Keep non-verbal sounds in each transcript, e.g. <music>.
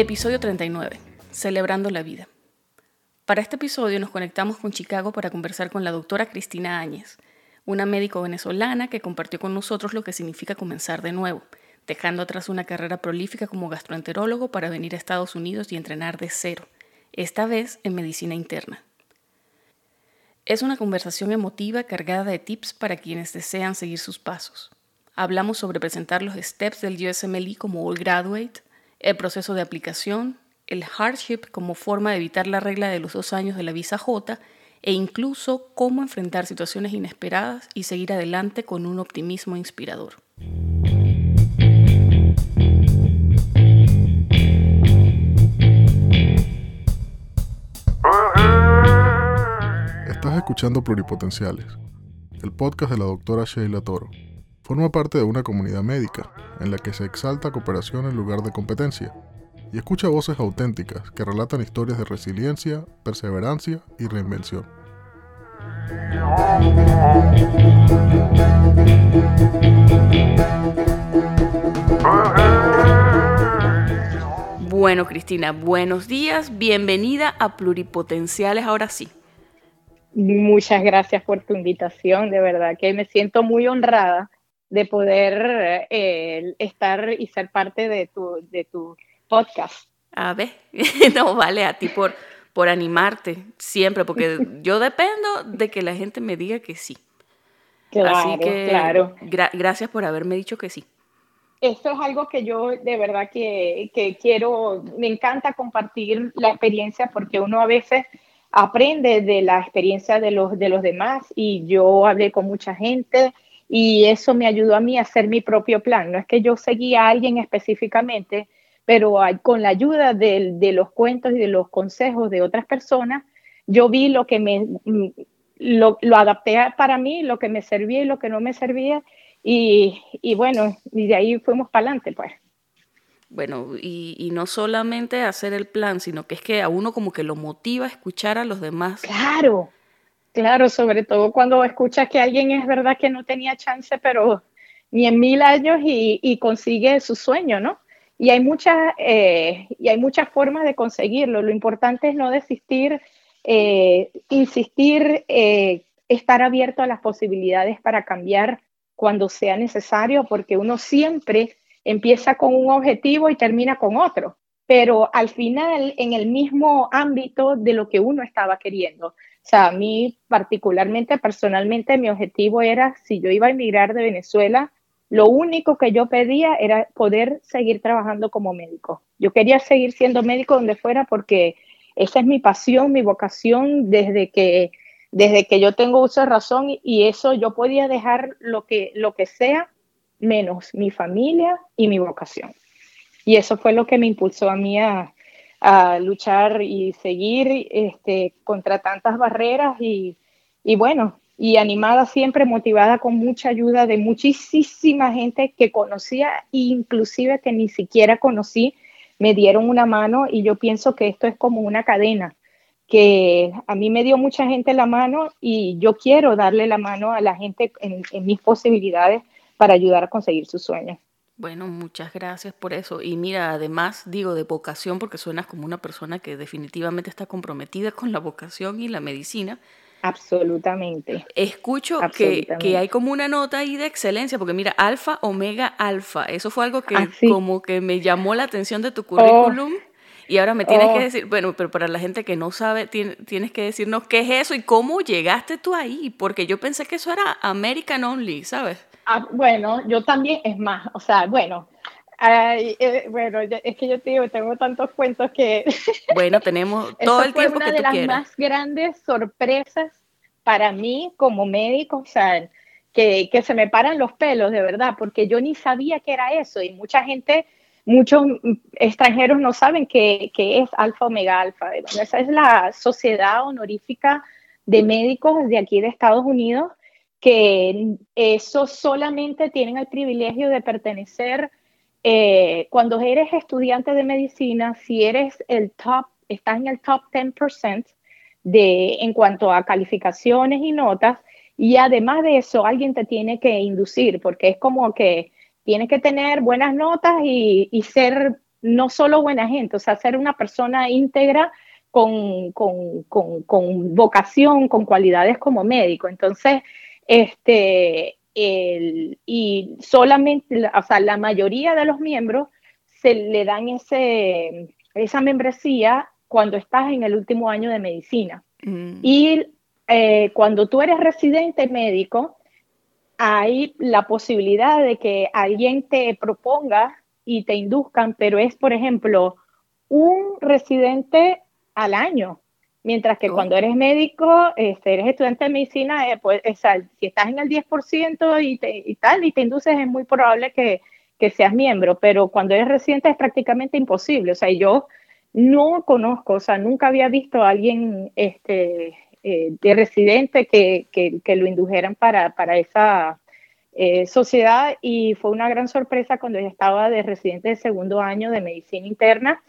Episodio 39. Celebrando la vida. Para este episodio nos conectamos con Chicago para conversar con la doctora Cristina Áñez, una médico venezolana que compartió con nosotros lo que significa comenzar de nuevo, dejando atrás una carrera prolífica como gastroenterólogo para venir a Estados Unidos y entrenar de cero, esta vez en medicina interna. Es una conversación emotiva cargada de tips para quienes desean seguir sus pasos. Hablamos sobre presentar los steps del USMLE como All Graduate, el proceso de aplicación, el hardship como forma de evitar la regla de los dos años de la visa J e incluso cómo enfrentar situaciones inesperadas y seguir adelante con un optimismo inspirador. Estás escuchando Pluripotenciales, el podcast de la doctora Sheila Toro. Forma parte de una comunidad médica en la que se exalta cooperación en lugar de competencia y escucha voces auténticas que relatan historias de resiliencia, perseverancia y reinvención. Bueno, Cristina, buenos días, bienvenida a Pluripotenciales ahora sí. Muchas gracias por tu invitación, de verdad que me siento muy honrada de poder eh, estar y ser parte de tu, de tu podcast. A ver, <laughs> no vale a ti por, por animarte siempre, porque <laughs> yo dependo de que la gente me diga que sí. Claro, Así que claro. gracias por haberme dicho que sí. Esto es algo que yo de verdad que, que quiero, me encanta compartir la experiencia porque uno a veces aprende de la experiencia de los, de los demás y yo hablé con mucha gente y eso me ayudó a mí a hacer mi propio plan. No es que yo seguía a alguien específicamente, pero con la ayuda de, los cuentos y de los consejos de otras personas, yo vi lo que me, mm, lo, adapté para mí, lo que me servía y lo que no me servía, y, bueno, y de ahí fuimos para adelante, pues. Bueno, y, y, no solamente hacer el plan, sino que es que a uno como que lo motiva a escuchar a los demás. Claro, claro, sobre todo cuando escuchas que alguien es verdad que no tenía chance, pero ni en mil años y, consigue su sueño, ¿no? Y hay, muchas, eh, y hay muchas formas de conseguirlo. Lo importante es no desistir, eh, insistir, eh, estar abierto a las posibilidades para cambiar cuando sea necesario, porque uno siempre empieza con un objetivo y termina con otro, pero al final en el mismo ámbito de lo que uno estaba queriendo. Sea, a mí particularmente, personalmente, mi objetivo era, si yo iba a emigrar de Venezuela, lo único que yo pedía era poder seguir trabajando como médico. Yo quería seguir siendo médico donde fuera porque esa es mi pasión, mi vocación desde que, desde que yo tengo uso de razón y eso yo podía dejar lo que, lo que sea menos mi familia y mi vocación. Y eso fue lo que me impulsó a mí a, a luchar y seguir este, contra tantas barreras y, bueno, y animada siempre, motivada con mucha ayuda de muchísima gente que conocía inclusive que ni siquiera conocí, me dieron una mano y yo pienso que esto es como una cadena, que a mí me dio mucha gente la mano y yo quiero darle la mano a la gente en, en mis posibilidades para ayudar a conseguir sus sueños. Bueno, muchas gracias por eso. Y mira, además digo de vocación porque suenas como una persona que definitivamente está comprometida con la vocación y la medicina Absolutamente. Escucho Que, que, hay como una nota ahí de excelencia, porque mira, alfa, omega, alfa, eso fue algo que como que me llamó la atención de tu currículum. Oh. Y ahora me tienes que oh. decir, bueno, pero para la gente que no sabe, tienes que decirnos qué es eso y cómo llegaste tú ahí, porque yo pensé que eso era American Only, ¿sabes? Ah, bueno, yo también, es más, o sea, bueno, eh, bueno, es que yo te digo, tengo tantos cuentos que... <laughs> Bueno, tenemos todo el tiempo que tú una de las más grandes sorpresas para mí como médico, o sea, que, que, se me paran los pelos, de verdad, porque yo ni sabía que era eso y mucha gente, muchos extranjeros no saben qué, es alfa omega alfa. esa es la sociedad honorífica de médicos de aquí de Estados Unidos que eso solamente tienen el privilegio de pertenecer eh, cuando eres estudiante de medicina, si eres el top, estás en el top 10% de, en cuanto a calificaciones y notas, y además de eso, alguien te tiene que inducir, porque es como que tienes que tener buenas notas y, ser no solo buena gente, o sea, ser una persona íntegra con, vocación, con cualidades como médico. Entonces, este, y solamente, o sea, la mayoría de los miembros se le dan ese, esa membresía cuando estás en el último año de medicina. Mm. Y eh, cuando tú eres residente médico, hay la posibilidad de que alguien te proponga y te induzcan, pero es, por ejemplo, un residente al año. Mientras que oh. cuando eres médico, este, eres estudiante de medicina, eh, pues, si estás en el 10% y, y tal, y te induces, es muy probable que, que seas miembro, pero cuando eres residente es prácticamente imposible. O sea, yo no conozco, o sea, nunca había visto a alguien este, eh, de residente que, que, lo indujeran para, para esa eh, sociedad y fue una gran sorpresa cuando yo estaba de residente de segundo año de medicina interna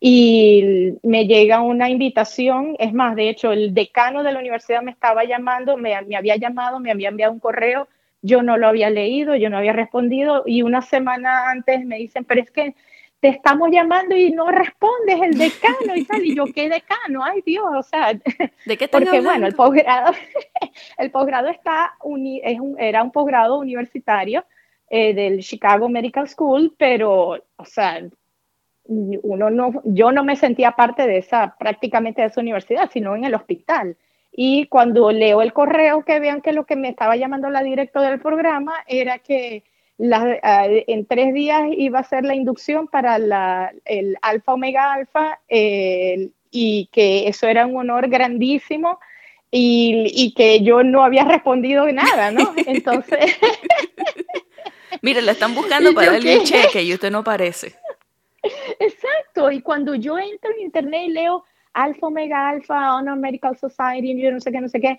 y me llega una invitación, es más, de hecho, el decano de la universidad me estaba llamando, me, me había llamado, me había enviado un correo, yo no lo había leído, yo no había respondido y una semana antes me dicen, pero es que te estamos llamando y no respondes el decano y tal. Y yo, ¿qué decano? Ay, Dios, o sea. <laughs> ¿De qué Porque, bueno, el posgrado, <laughs> el posgrado está es un, era un posgrado universitario eh, del Chicago Medical School, pero, o sea, uno no, yo no me sentía parte de esa, prácticamente de esa universidad, sino en el hospital. Y cuando leo el correo que vean que lo que me estaba llamando la directora del programa era que Ah, en tres días iba a ser la inducción para el alfa omega alfa y que eso era un honor grandísimo y, que yo no había respondido nada, ¿no? Entonces... <laughs> Mire, le están buscando <laughs> para darle el cheque y usted no aparece. <laughs> Exacto, y cuando yo entro en internet y leo Alfa Omega Alfa, Honor Medical Society, yo no sé qué, no sé qué,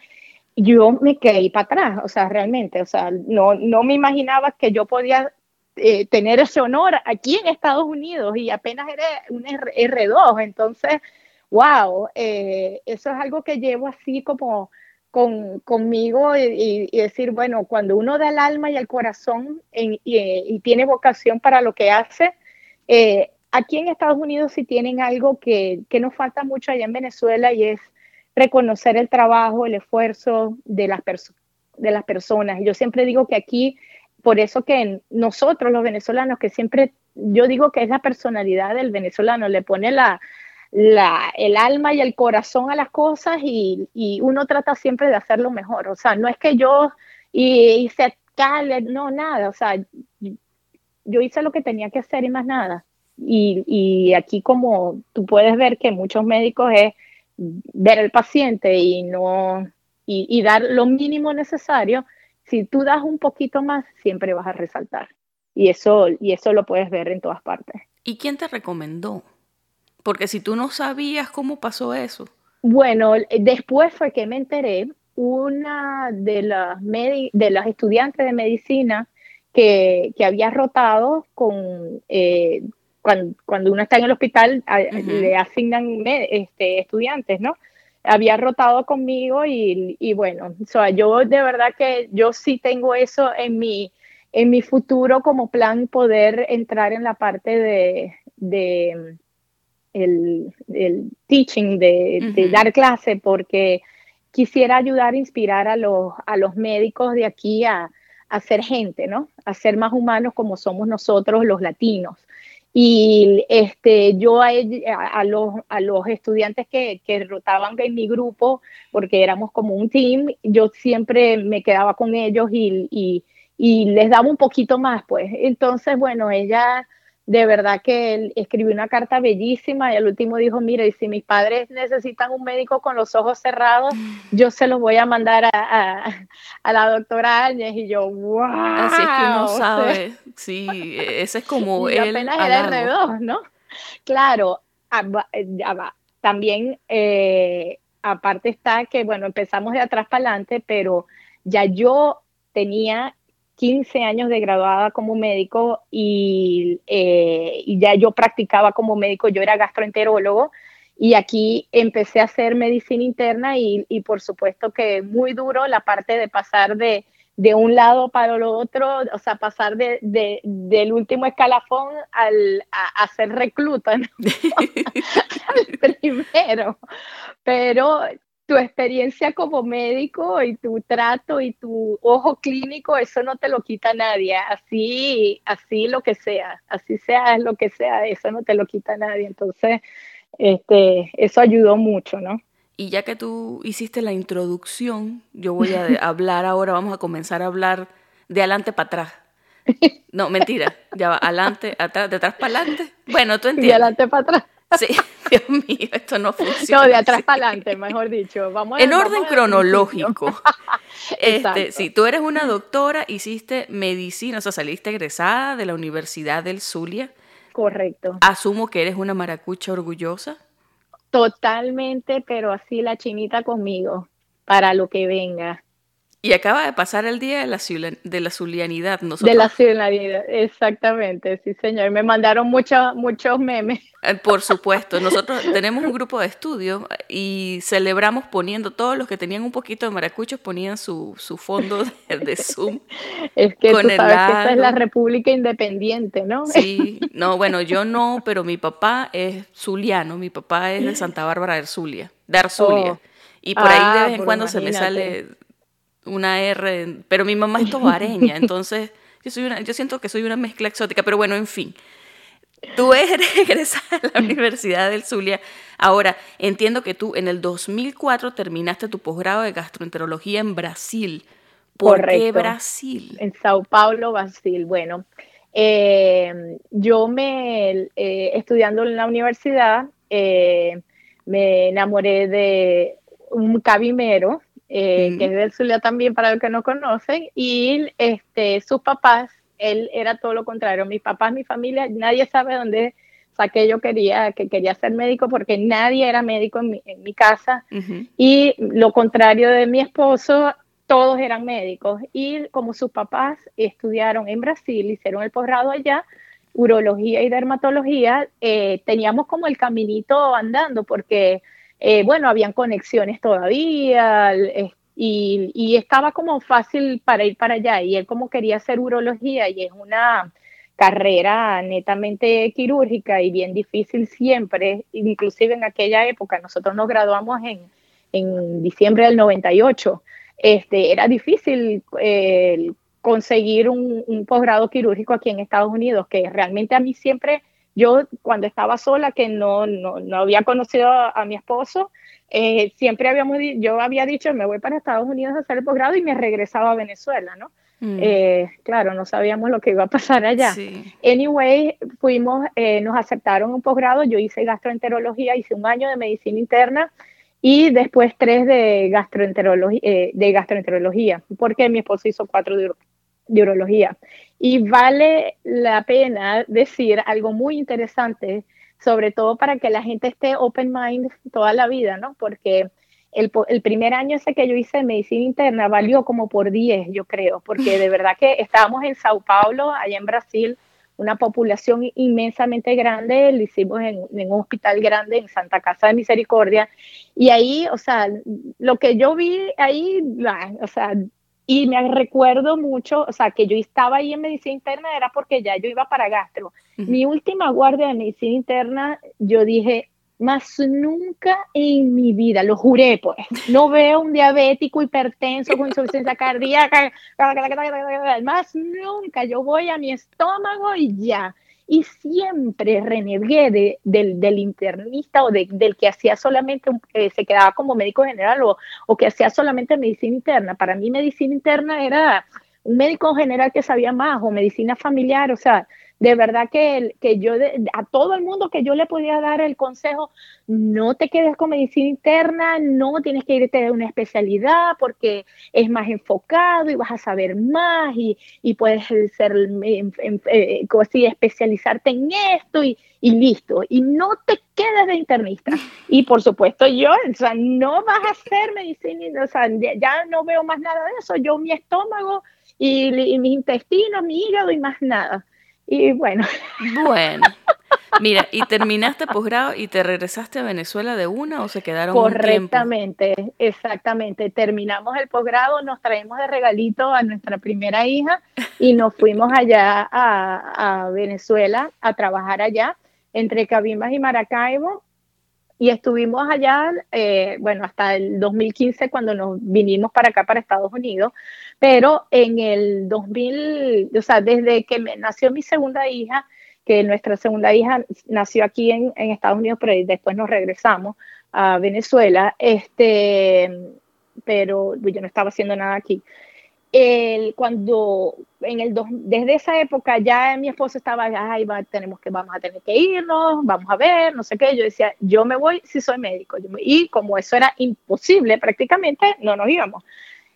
yo me quedé para atrás, o sea, realmente, o sea, no, no me imaginaba que yo podía eh, tener ese honor aquí en Estados Unidos y apenas era un R 2 entonces, wow, eh, eso es algo que llevo así como con, conmigo y, decir, bueno, cuando uno da el alma y el corazón y, tiene vocación para lo que hace, eh, aquí en Estados Unidos sí tienen algo que, que nos falta mucho allá en Venezuela y es reconocer el trabajo, el esfuerzo de las, de las personas. Yo siempre digo que aquí, por eso que nosotros los venezolanos, que siempre, yo digo que es la personalidad del venezolano, le pone la, el alma y el corazón a las cosas y, y, uno trata siempre de hacerlo mejor. O sea, no es que yo hice cale, no, nada. O sea, yo hice lo que tenía que hacer y más nada. Y, y aquí como tú puedes ver que muchos médicos es ver al paciente y no y, dar lo mínimo necesario, si tú das un poquito más, siempre vas a resaltar. Y eso, y eso lo puedes ver en todas partes. ¿Y quién te recomendó? Porque si tú no sabías cómo pasó eso. Bueno, después fue que me enteré, una de las, de las estudiantes de medicina que, que había rotado con, eh, cuando, uno está en el hospital, le asignan este, estudiantes, ¿no? Había rotado conmigo y, bueno, o sea, yo de verdad que yo sí tengo eso en mi, en mi futuro como plan poder entrar en la parte de, de el, teaching, de, dar clase, porque quisiera ayudar a inspirar a los, a los médicos de aquí a, a ser gente, ¿no? A ser más humanos como somos nosotros los latinos. Y este, yo a, los, a los estudiantes que, que, rotaban en mi grupo, porque éramos como un team, yo siempre me quedaba con ellos y, y les daba un poquito más, pues. Entonces, bueno, ella de verdad que él escribió una carta bellísima y al último dijo, mire, si mis padres necesitan un médico con los ojos cerrados, <laughs> yo se los voy a mandar a, a, la doctora Áñez y yo, wow. Así es que uno sabe, <laughs> sí, ese es como y apenas era R2, ¿no? Claro, ah, eh. También, eh, aparte está que, bueno, empezamos de atrás para adelante, pero ya yo tenía 15 años de graduada como médico eh, y, ya yo practicaba como médico, yo era gastroenterólogo y aquí empecé a hacer medicina interna y, por supuesto que muy duro la parte de pasar de, de un lado para el otro, o sea, pasar de, del último escalafón al, a, ser recluta, ¿no? <laughs> <laughs> al primero. Pero tu experiencia como médico y tu trato y tu ojo clínico, eso no te lo quita nadie, así, así lo que sea, así sea lo que sea, eso no te lo quita nadie. Entonces, este, eso ayudó mucho, ¿no? Y ya que tú hiciste la introducción, yo voy a <laughs> hablar ahora, vamos a comenzar a hablar de adelante para atrás. No, mentira, ya va, adelante, atrás, de atrás para adelante. Bueno, tú entiendes. De adelante para atrás. Sí, <laughs> Dios mío, esto no funciona. No, de atrás para adelante, mejor dicho. Vamos en orden cronológico. <laughs> este, si tú eres una doctora, hiciste medicina, o sea, saliste egresada de la Universidad del Zulia. Correcto. Asumo que eres una maracucha orgullosa. Totalmente, pero así la chinita conmigo, para lo que venga. Y acaba de pasar el día de la, de la zulianidad. De la zulianidad, exactamente, sí señor. Me mandaron muchos muchos memes. Eh, por supuesto, nosotros <laughs> tenemos un grupo de estudio y celebramos poniendo, todos los que tenían un poquito de maracuchos ponían su, su fondo de, Zoom. <laughs> Es que con tú sabes que esta es la República Independiente, ¿no? Sí, <laughs> no, bueno, yo no, pero mi papá es zuliano, mi papá es de Santa Bárbara de Arzulia, de Arzulia. Oh. Y por ahí de ah, vez en cuando se me sale una R, pero mi mamá es tobareña, <laughs> entonces yo, soy una, yo siento que soy una mezcla exótica, pero bueno, en fin. Tú <laughs> eres egresada de la Universidad del Zulia. Ahora, entiendo que tú en el 2004 terminaste tu posgrado de gastroenterología en Brasil. ¿Por qué Brasil? En Sao Paulo, Brasil. Bueno, eh, yo me, eh, estudiando en la universidad, eh, me enamoré de un cabimero eh, que es del Zulia también para los que no conocen, y este, sus papás, él era todo lo contrario, mis papás, mi familia, nadie sabe dónde saqué yo quería, que quería ser médico porque nadie era médico en mi, casa, y lo contrario de mi esposo, todos eran médicos, y como sus papás estudiaron en Brasil, hicieron el posgrado allá, urología y dermatología, eh, teníamos como el caminito andando porque eh, bueno, habían conexiones todavía y, estaba como fácil para ir para allá. Y él como quería hacer urología y es una carrera netamente quirúrgica y bien difícil siempre, inclusive en aquella época, nosotros nos graduamos en, en diciembre del 98, este, era difícil eh, conseguir un, un posgrado quirúrgico aquí en Estados Unidos, que realmente a mí siempre yo cuando estaba sola, que no, no, no había conocido a, mi esposo, eh, siempre habíamos, yo había dicho, me voy para Estados Unidos a hacer el posgrado y me regresaba a Venezuela, ¿no? Mm. Eh, claro, no sabíamos lo que iba a pasar allá. Anyway, fuimos, eh, nos aceptaron un posgrado, yo hice gastroenterología, hice un año de medicina interna y después tres de gastroenterología, de gastroenterología, porque mi esposo hizo cuatro de, de urología. Y vale la pena decir algo muy interesante, sobre todo para que la gente esté open mind toda la vida, ¿no? Porque el, primer año ese que yo hice de medicina interna valió como por 10, yo creo, porque de verdad que estábamos en Sao Paulo, allá en Brasil, una población inmensamente grande, lo hicimos en, en, un hospital grande en Santa Casa de Misericordia, y ahí, o sea, lo que yo vi ahí, o sea, y me recuerdo mucho, o sea, que yo estaba ahí en medicina interna era porque ya yo iba para gastro. Mi última guardia de medicina interna, yo dije, más nunca en mi vida, lo juré, pues, no veo un diabético hipertenso con insuficiencia cardíaca, <laughs> más nunca, yo voy a mi estómago y ya y siempre renegué de, del, internista o del que hacía solamente, eh, se quedaba como médico general o, o que hacía solamente medicina interna. Para mí medicina interna era un médico general que sabía más o medicina familiar, o sea, de verdad que, que yo, a todo el mundo que yo le podía dar el consejo, no te quedes con medicina interna, no tienes que irte a una especialidad porque es más enfocado y vas a saber más y, y puedes ser, eh, así, especializarte en esto y, y listo. Y no te quedes de internista. <laughs> Y por supuesto yo, o sea, no vas a hacer medicina, o sea, ya no veo más nada de eso. Yo mi estómago y, y mis intestinos, mi hígado y más nada. Y bueno. Bueno. Mira, ¿y terminaste posgrado y te regresaste a Venezuela de una o se quedaron Correctamente, un exactamente. Terminamos el posgrado, nos traemos de regalito a nuestra primera hija y nos fuimos allá a, a Venezuela a trabajar allá entre Cabimas y Maracaibo y estuvimos allá, eh, bueno, hasta el 2015 cuando nos vinimos para acá, para Estados Unidos, pero en el 2000, o sea, desde que nació mi segunda hija, que nuestra segunda hija nació aquí en, Estados Unidos, pero después nos regresamos a Venezuela, este, pero yo no estaba haciendo nada aquí el, cuando en el desde esa época ya mi esposo estaba, ay, tenemos que, vamos a tener que irnos, vamos a ver, no sé qué. Yo decía, yo me voy si soy médico. y como eso era imposible prácticamente, no nos íbamos.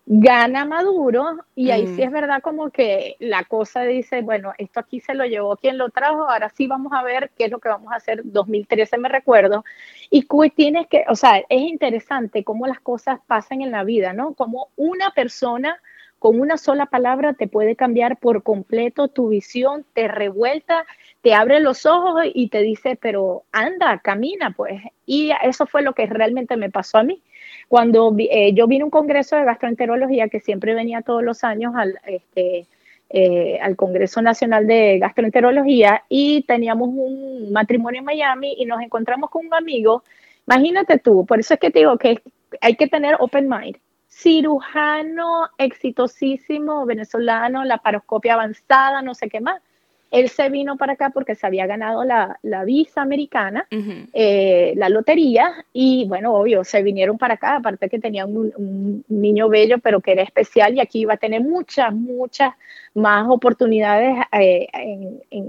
Gana Maduro y ahí sí es verdad como que la cosa dice, bueno, esto aquí se lo llevó quien lo trajo, ahora sí vamos a ver qué es lo que vamos a hacer. 2013 me recuerdo. Y tienes que, o sea, es interesante cómo las cosas pasan en la vida, ¿no? Como una persona con una sola palabra te puede cambiar por completo tu visión, te revuelta, te abre los ojos y te dice, pero anda, camina, pues. Y eso fue lo que realmente me pasó a mí. Cuando eh, yo vine a un congreso de gastroenterología que siempre venía todos los años al, este, eh, al Congreso Nacional de Gastroenterología y teníamos un matrimonio en Miami y nos encontramos con un amigo. Imagínate tú, por eso es que te digo que hay que tener open mind cirujano exitosísimo venezolano, la paroscopia avanzada, no sé qué más. Él se vino para acá porque se había ganado la, visa americana, eh, la lotería, y bueno, obvio, se vinieron para acá, aparte que tenía un, niño bello, pero que era especial, y aquí iba a tener muchas, muchas más oportunidades eh,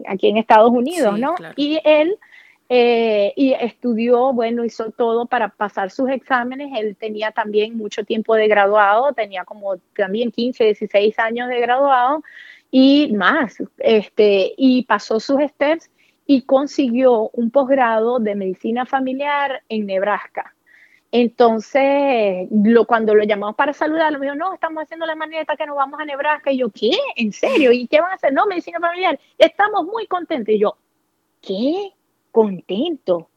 aquí en Estados Unidos, ¿no? Y él eh, y estudió, bueno, hizo todo para pasar sus exámenes. Él tenía también mucho tiempo de graduado, tenía como también 15, 16 años de graduado y más. Este, y pasó sus steps y consiguió un posgrado de medicina familiar en Nebraska. Entonces, lo, cuando lo llamamos para saludarlo, me dijo, no, estamos haciendo la maneta que nos vamos a Nebraska. Y yo, ¿qué? ¿En serio? ¿Y qué van a hacer? No, medicina familiar. Estamos muy contentos. Y yo, ¿qué? Contento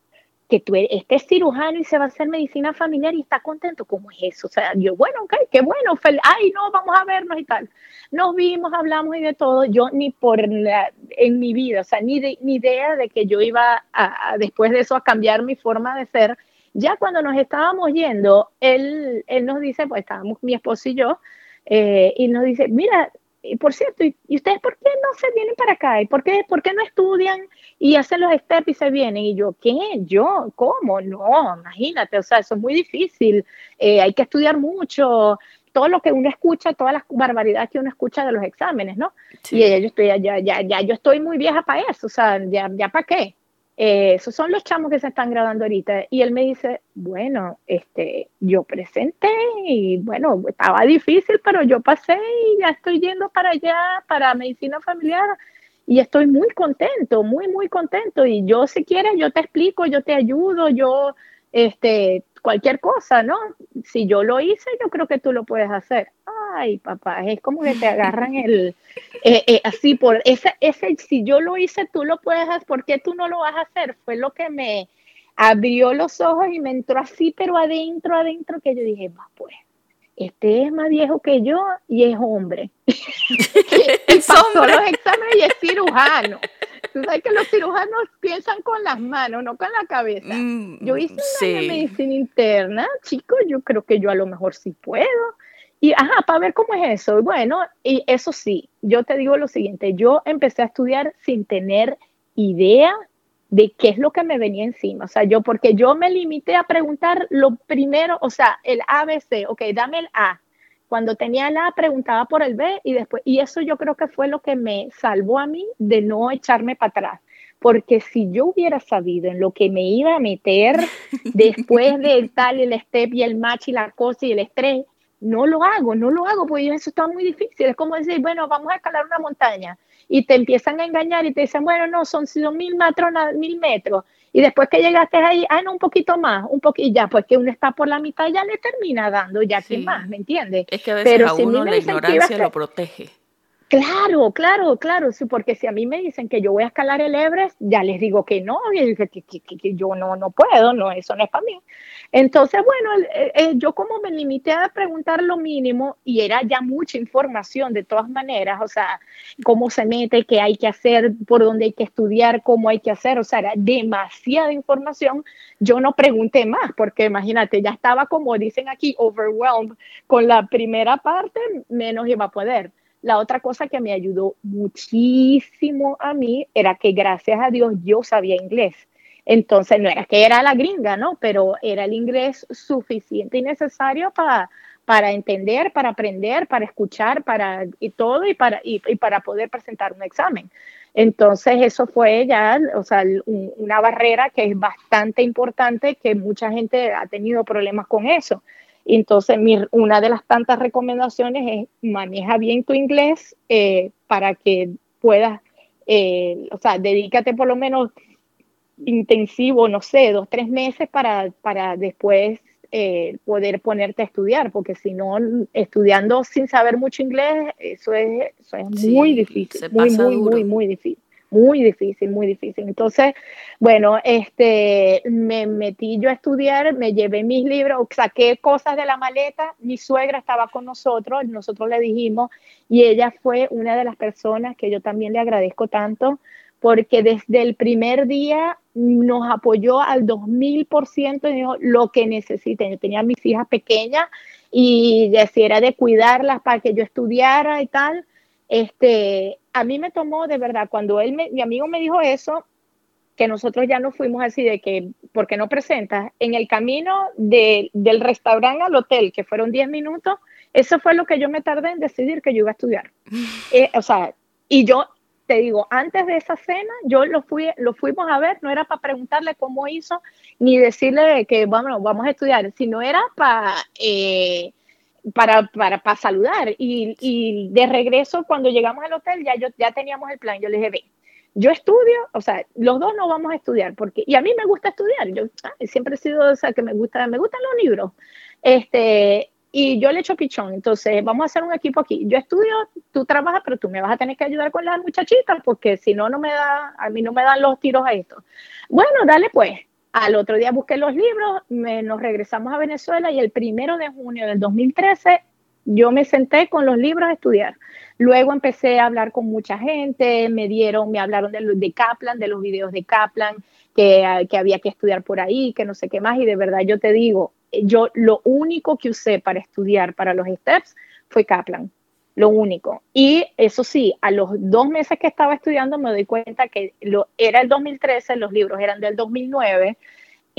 que tú eres, este cirujano y se va a hacer medicina familiar y está contento, ¿cómo es eso? O sea, yo, bueno, ok, qué bueno, ay, no, vamos a vernos y tal. Nos vimos, hablamos y de todo, yo ni por en mi vida, o sea, ni, ni idea de que yo iba a, después de eso a cambiar mi forma de ser. Ya cuando nos estábamos yendo, él, él nos dice, pues estábamos mi esposo y yo, eh, y nos dice, mira, y por cierto, ¿y, ustedes por qué no se vienen para acá? ¿Y por qué, por qué no estudian y hacen los steps y se vienen? Y yo, ¿qué? ¿Yo? ¿Cómo? No, imagínate, o sea, eso es muy difícil, eh, hay que estudiar mucho, todo lo que uno escucha, todas las barbaridades que uno escucha de los exámenes, ¿no? Y yo estoy, ya, ya, ya, yo estoy muy vieja para eso, o sea, ya, ya para qué. Eh, esos son los chamos que se están graduando ahorita. Y él me dice, bueno, este, yo presenté y bueno, estaba difícil, pero yo pasé y ya estoy yendo para allá, para medicina familiar. Y estoy muy contento, muy, muy contento. Y yo, si quieres, yo te explico, yo te ayudo, yo, este, cualquier cosa, ¿no? Si yo lo hice, yo creo que tú lo puedes hacer. Ay, papá, es como que te agarran el, eh, eh, así por, ese, ese, si yo lo hice, tú lo puedes hacer, ¿por qué tú no lo vas a hacer? Fue lo que me abrió los ojos y me entró así, pero adentro, adentro, que yo dije, va pues, este es más viejo que yo y es hombre. <laughs> y pasó los exámenes y es cirujano. Tú sabes que los cirujanos piensan con las manos, no con la cabeza. Mm, yo hice una medicina interna, chicos, yo creo que yo a lo mejor sí puedo. Y, ajá, para ver cómo es eso. Bueno, y eso sí, yo te digo lo siguiente, yo empecé a estudiar sin tener idea de qué es lo que me venía encima. O sea, yo, porque yo me limité a preguntar lo primero, o sea, el ABC, ok, dame el A. Cuando tenía el A, preguntaba por el B y después, y eso yo creo que fue lo que me salvó a mí de no echarme para atrás. Porque si yo hubiera sabido en lo que me iba a meter <laughs> después del tal, el step y el match y la cosa y el estrés, no lo hago, no lo hago, porque eso está muy difícil. Es como decir, bueno, vamos a escalar una montaña y te empiezan a engañar y te dicen, bueno, no, son, son mil metros, mil metros. Y después que llegaste ahí, ah, no, un poquito más, un poquito, ya, pues que uno está por la mitad, ya le termina dando, ya que más, ¿me entiendes? Es que a veces Pero a uno la ignorancia lo protege. Claro, claro, claro, sí, porque si a mí me dicen que yo voy a escalar el Everest, ya les digo que no, que, que, que, yo no, no puedo, no, eso no es para mí. Entonces, bueno, eh, eh, yo como me limité a preguntar lo mínimo y era ya mucha información de todas maneras, o sea, cómo se mete, qué hay que hacer, por dónde hay que estudiar, cómo hay que hacer, o sea, era demasiada información, yo no pregunté más, porque imagínate, ya estaba como dicen aquí, overwhelmed con la primera parte, menos iba a poder. La otra cosa que me ayudó muchísimo a mí era que gracias a Dios yo sabía inglés. Entonces no era que era la gringa, ¿no? Pero era el inglés suficiente y necesario para, para entender, para aprender, para escuchar, para y todo y para, y, para poder presentar un examen. Entonces eso fue ya, o sea, una barrera que es bastante importante, que mucha gente ha tenido problemas con eso. Entonces, una de las tantas recomendaciones es maneja bien tu inglés eh, para que puedas, eh, o sea, dedícate por lo menos intensivo, no sé, dos, tres meses para, para después eh, poder ponerte a estudiar, porque si no, estudiando sin saber mucho inglés, eso es, eso es muy difícil, muy, muy, muy, muy difícil muy difícil, muy difícil. Entonces, bueno, este, me metí yo a estudiar, me llevé mis libros, saqué cosas de la maleta, mi suegra estaba con nosotros, nosotros le dijimos, y ella fue una de las personas que yo también le agradezco tanto, porque desde el primer día nos apoyó al 2000% y dijo lo que necesiten. Yo tenía mis hijas pequeñas y decía era de cuidarlas para que yo estudiara y tal. Este, a mí me tomó de verdad, cuando él mi amigo me dijo eso, que nosotros ya no fuimos así de que, ¿por qué no presentas? En el camino del restaurante al hotel, que fueron 10 minutos, eso fue lo que yo me tardé en decidir que yo iba a estudiar. <laughs> Eh, o sea, y yo te digo, antes de esa cena, yo lo, fui, lo fuimos a ver, no era para preguntarle cómo hizo, ni decirle que vamos, vamos a estudiar, sino era para... Eh, para, para, para saludar. Y, y, de regreso, cuando llegamos al hotel, ya, yo, ya teníamos el plan. Yo le dije, ve, yo estudio, o sea, los dos no vamos a estudiar, porque, y a mí me gusta estudiar, yo siempre he sido, o sea, que me gusta, me gustan los libros, este, y yo le echo pichón, entonces vamos a hacer un equipo aquí, yo estudio, tú trabajas, pero tú me vas a tener que ayudar con las muchachitas, porque si no, no me da, a mí no me dan los tiros a esto. Bueno, dale pues, al otro día busqué los libros, nos regresamos a Venezuela y el primero de junio del 2013 yo me senté con los libros a estudiar. Luego empecé a hablar con mucha gente, me dieron, me hablaron de, Kaplan, de los videos de Kaplan, que había que estudiar por ahí, que no sé qué más. Y de verdad yo te digo, yo lo único que usé para estudiar para los steps fue Kaplan lo único. Y eso sí, a los dos meses que estaba estudiando me doy cuenta que lo, era el 2013, los libros eran del 2009,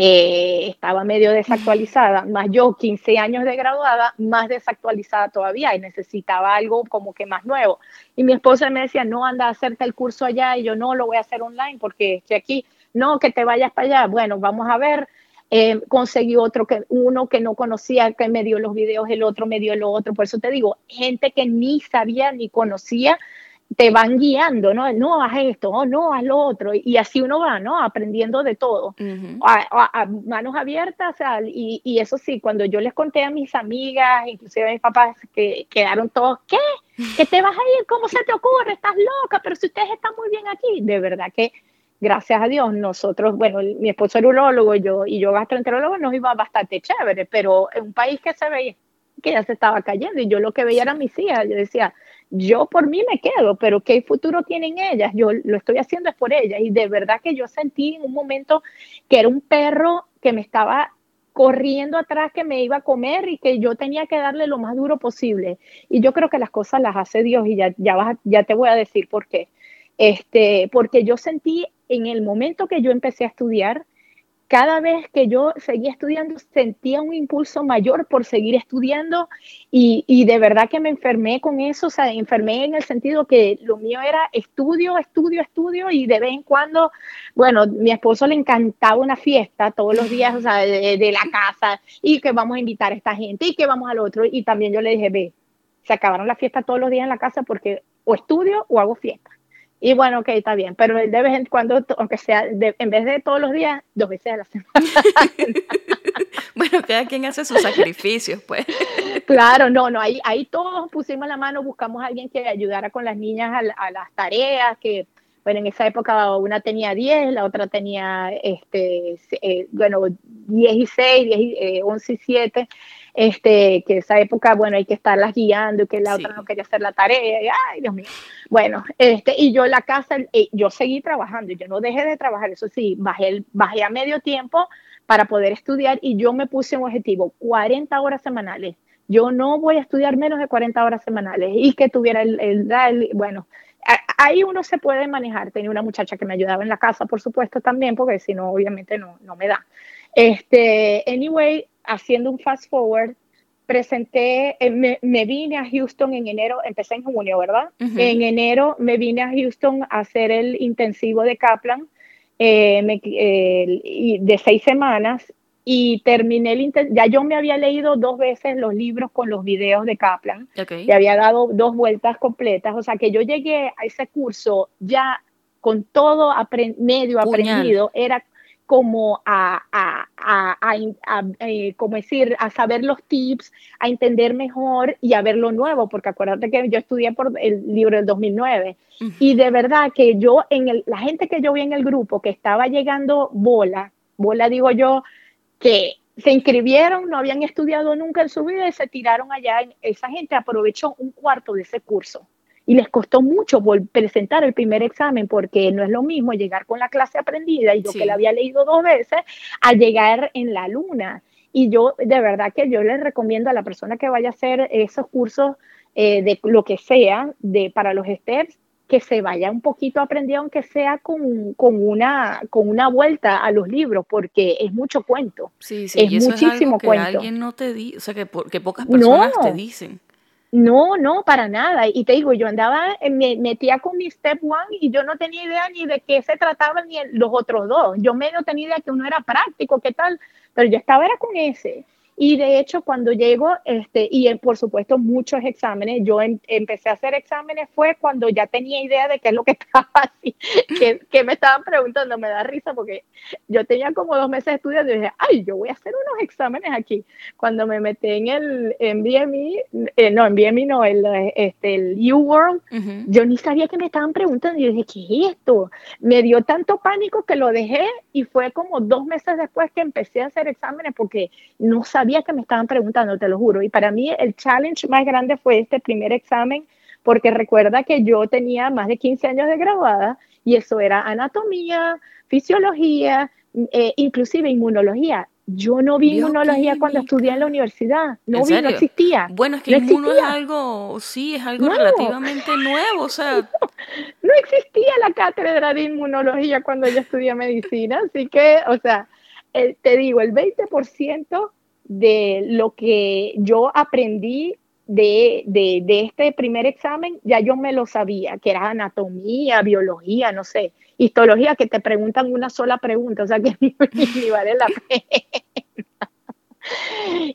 eh, estaba medio desactualizada, más yo 15 años de graduada, más desactualizada todavía y necesitaba algo como que más nuevo. Y mi esposa me decía, no, anda a hacerte el curso allá y yo no, lo voy a hacer online porque estoy aquí, no, que te vayas para allá. Bueno, vamos a ver, eh, conseguí otro que uno que no conocía, que me dio los videos, el otro me dio el otro. Por eso te digo, gente que ni sabía ni conocía, te van guiando, ¿no? No, haz esto, oh, no, haz lo otro. Y así uno va, ¿no? Aprendiendo de todo. a, manos abiertas, y, y, eso sí, cuando yo les conté a mis amigas, inclusive a mis papás, que quedaron todos, ¿qué? ¿Qué te vas a ir? ¿Cómo se te ocurre? Estás loca, pero si ustedes están muy bien aquí, de verdad que gracias a Dios, nosotros, bueno, mi esposo era urologo y yo, y yo gastroenterólogo, nos iba bastante chévere, pero en un país que se veía que ya se estaba cayendo y yo lo que veía era mis hijas, yo decía, yo por mí me quedo, pero ¿qué futuro tienen ellas? Yo lo estoy haciendo es por ellas y de verdad que yo sentí en un momento que era un perro que me estaba corriendo atrás que me iba a comer y que yo tenía que darle lo más duro posible. Y yo creo que las cosas las hace Dios y ya, ya, ya te voy a decir por qué. Este, porque yo sentí en el momento que yo empecé a estudiar, cada vez que yo seguía estudiando sentía un impulso mayor por seguir estudiando y, de verdad que me enfermé con eso, o sea, enfermé en el sentido que lo mío era estudio, estudio, estudio y de vez en cuando, bueno, mi esposo le encantaba una fiesta todos los días, o sea, de, de la casa y que vamos a invitar a esta gente y que vamos al otro y también yo le dije, ve, se acabaron las fiestas todos los días en la casa porque o estudio o hago fiesta Y bueno, ok, está bien, pero de vez en cuando, aunque sea, en vez de todos los días, dos veces a la semana. <laughs> bueno, cada quien hace sus sacrificios, pues. Claro, no, no, ahí, ahí todos pusimos la mano, buscamos a alguien que ayudara con las niñas a, las tareas, que, bueno, en esa época una tenía 10, la otra tenía, este, eh, bueno, 10 y 6, 10 11 y 7 este, que esa época, bueno, hay que estarlas guiando, que la otra no quería hacer la tarea, y, ay, Dios mío. Bueno, este, y yo la casa, eh, yo seguí trabajando, yo no dejé de trabajar, eso sí, bajé, bajé a medio tiempo para poder estudiar y yo me puse un objetivo, 40 horas semanales. Yo no voy a estudiar menos de 40 horas semanales y que tuviera el, el, bueno, ahí uno se puede manejar. Tenía una muchacha que me ayudaba en la casa, por supuesto, también, porque si no, obviamente no, no me da. Este, anyway, haciendo un fast forward, presenté, eh, me, vine a Houston en enero, empecé en junio, ¿verdad? En enero me vine a Houston a hacer el intensivo de Kaplan eh, de seis semanas y terminé el ya yo me había leído dos veces los libros con los videos de Kaplan. Y había dado dos vueltas completas, o sea que yo llegué a ese curso ya con todo medio aprendido, era como a, a, a, eh, como decir, a saber los tips, a entender mejor y a ver lo nuevo, porque acuérdate que yo estudié por el libro del 2009 y de verdad que yo, en el, la gente que yo vi en el grupo que estaba llegando bola, bola digo yo, que se inscribieron, no habían estudiado nunca en su vida y se tiraron allá, esa gente aprovechó un cuarto de ese curso y les costó mucho presentar el primer examen porque no es lo mismo llegar con la clase aprendida y yo que la había leído dos veces a llegar en la luna. Y yo de verdad que yo les recomiendo a la persona que vaya a hacer esos cursos eh, de lo que sea de, para los STEPS que se vaya un poquito aprendiendo, aunque sea con, con, una, con una vuelta a los libros, porque es mucho cuento. Sí, sí, es muchísimo es que alguien no te dice, o sea, que, que pocas personas te dicen. No, no, para nada. Y te digo, yo andaba, me metía con mi Step One y yo no tenía idea ni de qué se trataba ni los otros dos. Yo medio tenía idea que uno era práctico, qué tal, pero yo estaba era con ese. Y de hecho, cuando llego, este, y por supuesto muchos exámenes, yo em, empecé a hacer exámenes fue cuando ya tenía idea de qué es lo que <laughs> estaba así, que, que, me estaban preguntando, me da risa porque yo tenía como dos meses estudiando y dije, ay, yo voy a hacer unos exámenes aquí. Cuando me metí en el en BME, eh, no, en BME no, el, este, el U-World, yo ni sabía que me estaban preguntando y yo dije, ¿qué es esto? Me dio tanto pánico que lo dejé y fue como dos meses después que empecé a hacer exámenes porque no sabía que me estaban preguntando, te lo juro. Y para mí el challenge más grande fue este primer examen, porque recuerda que yo tenía más de 15 años de graduada y eso era anatomía, fisiología, eh, inclusive inmunología. Yo no vi inmunología cuando estudié en la universidad. No vi, no existía. Bueno, es que inmuno es algo, sí, es algo relativamente nuevo, o sea. <laughs> No, existía la cátedra de inmunología cuando yo estudié medicina, así que, o sea, te digo, el 20% de lo que yo aprendí de, este primer examen, ya yo me lo sabía, que era anatomía, biología, no sé, histología, que te preguntan una sola pregunta, o sea que <laughs> ni, vale la pena.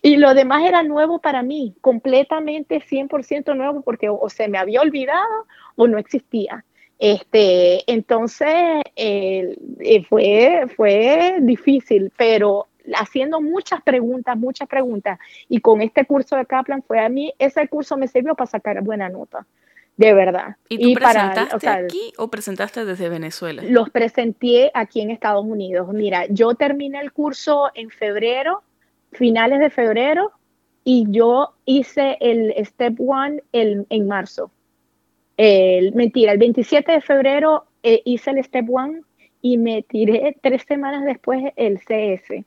Y lo demás era nuevo para mí, completamente 100% nuevo, porque o, se me había olvidado o no existía. Este, entonces eh, eh, fue, fue difícil, pero haciendo muchas preguntas, muchas preguntas. Y con este curso de Kaplan fue a mí, ese curso me sirvió para sacar buena nota, de verdad. ¿Y tú presentaste aquí o presentaste desde Venezuela? Los presenté aquí en Estados Unidos. Mira, yo terminé el curso en febrero, finales de febrero, y yo hice el Step One en marzo. El, mentira, el 27 de febrero eh, hice el Step One y me tiré tres semanas después el CS.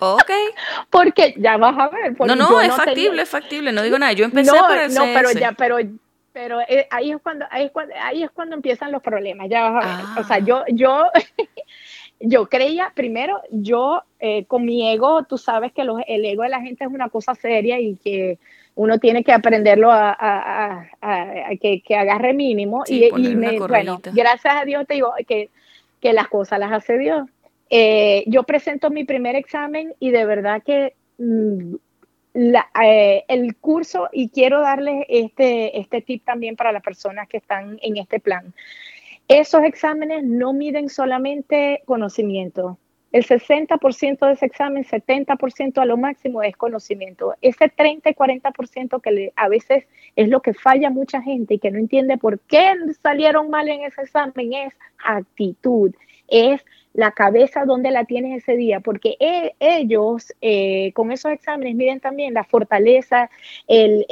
Ok. <laughs> porque ya vas a ver. No, no, es factible, es factible, no digo nada. Yo empecé por el no, No, pero ya, pero, pero eh, ahí, es cuando, ahí, es cuando, ahí es cuando empiezan los problemas, ya vas a ver. O sea, yo, yo, <laughs> yo creía, primero, yo eh, con mi ego, tú sabes que los, el ego de la gente es una cosa seria y que uno tiene que aprenderlo a, a, a, que, que, agarre mínimo. y, y me, bueno, gracias a Dios te digo que que las cosas las hace Dios. Eh, yo presento mi primer examen y de verdad que mm, eh, el curso, y quiero darles este, este tip también para las personas que están en este plan. esos exámenes no miden solamente conocimiento. El 60% de ese examen, 70% a lo máximo es conocimiento. Ese 30 y 40% que a veces es lo que falla mucha gente y que no entiende por qué salieron mal en ese examen es actitud, es la cabeza donde la tienes ese día, porque e, ellos eh, con esos exámenes miden también la fortaleza, el,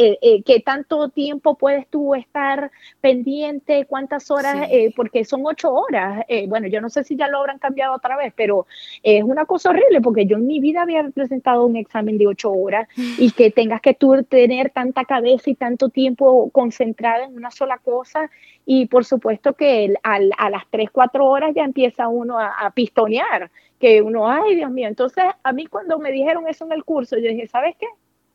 que tanto tiempo puedes tú estar pendiente, cuántas horas, eh, porque son ocho horas. Eh, bueno, yo no sé si ya lo habrán cambiado otra vez, pero es una cosa horrible porque yo en mi vida había presentado un examen de ocho horas <laughs> y que tengas que tú tener tanta cabeza y tanto tiempo concentrada en una sola cosa y por supuesto que a las tres, cuatro horas ya empieza uno a pistonear, que uno, ay Dios mío, entonces a mí cuando me dijeron eso en el curso, yo dije, ¿sabes qué?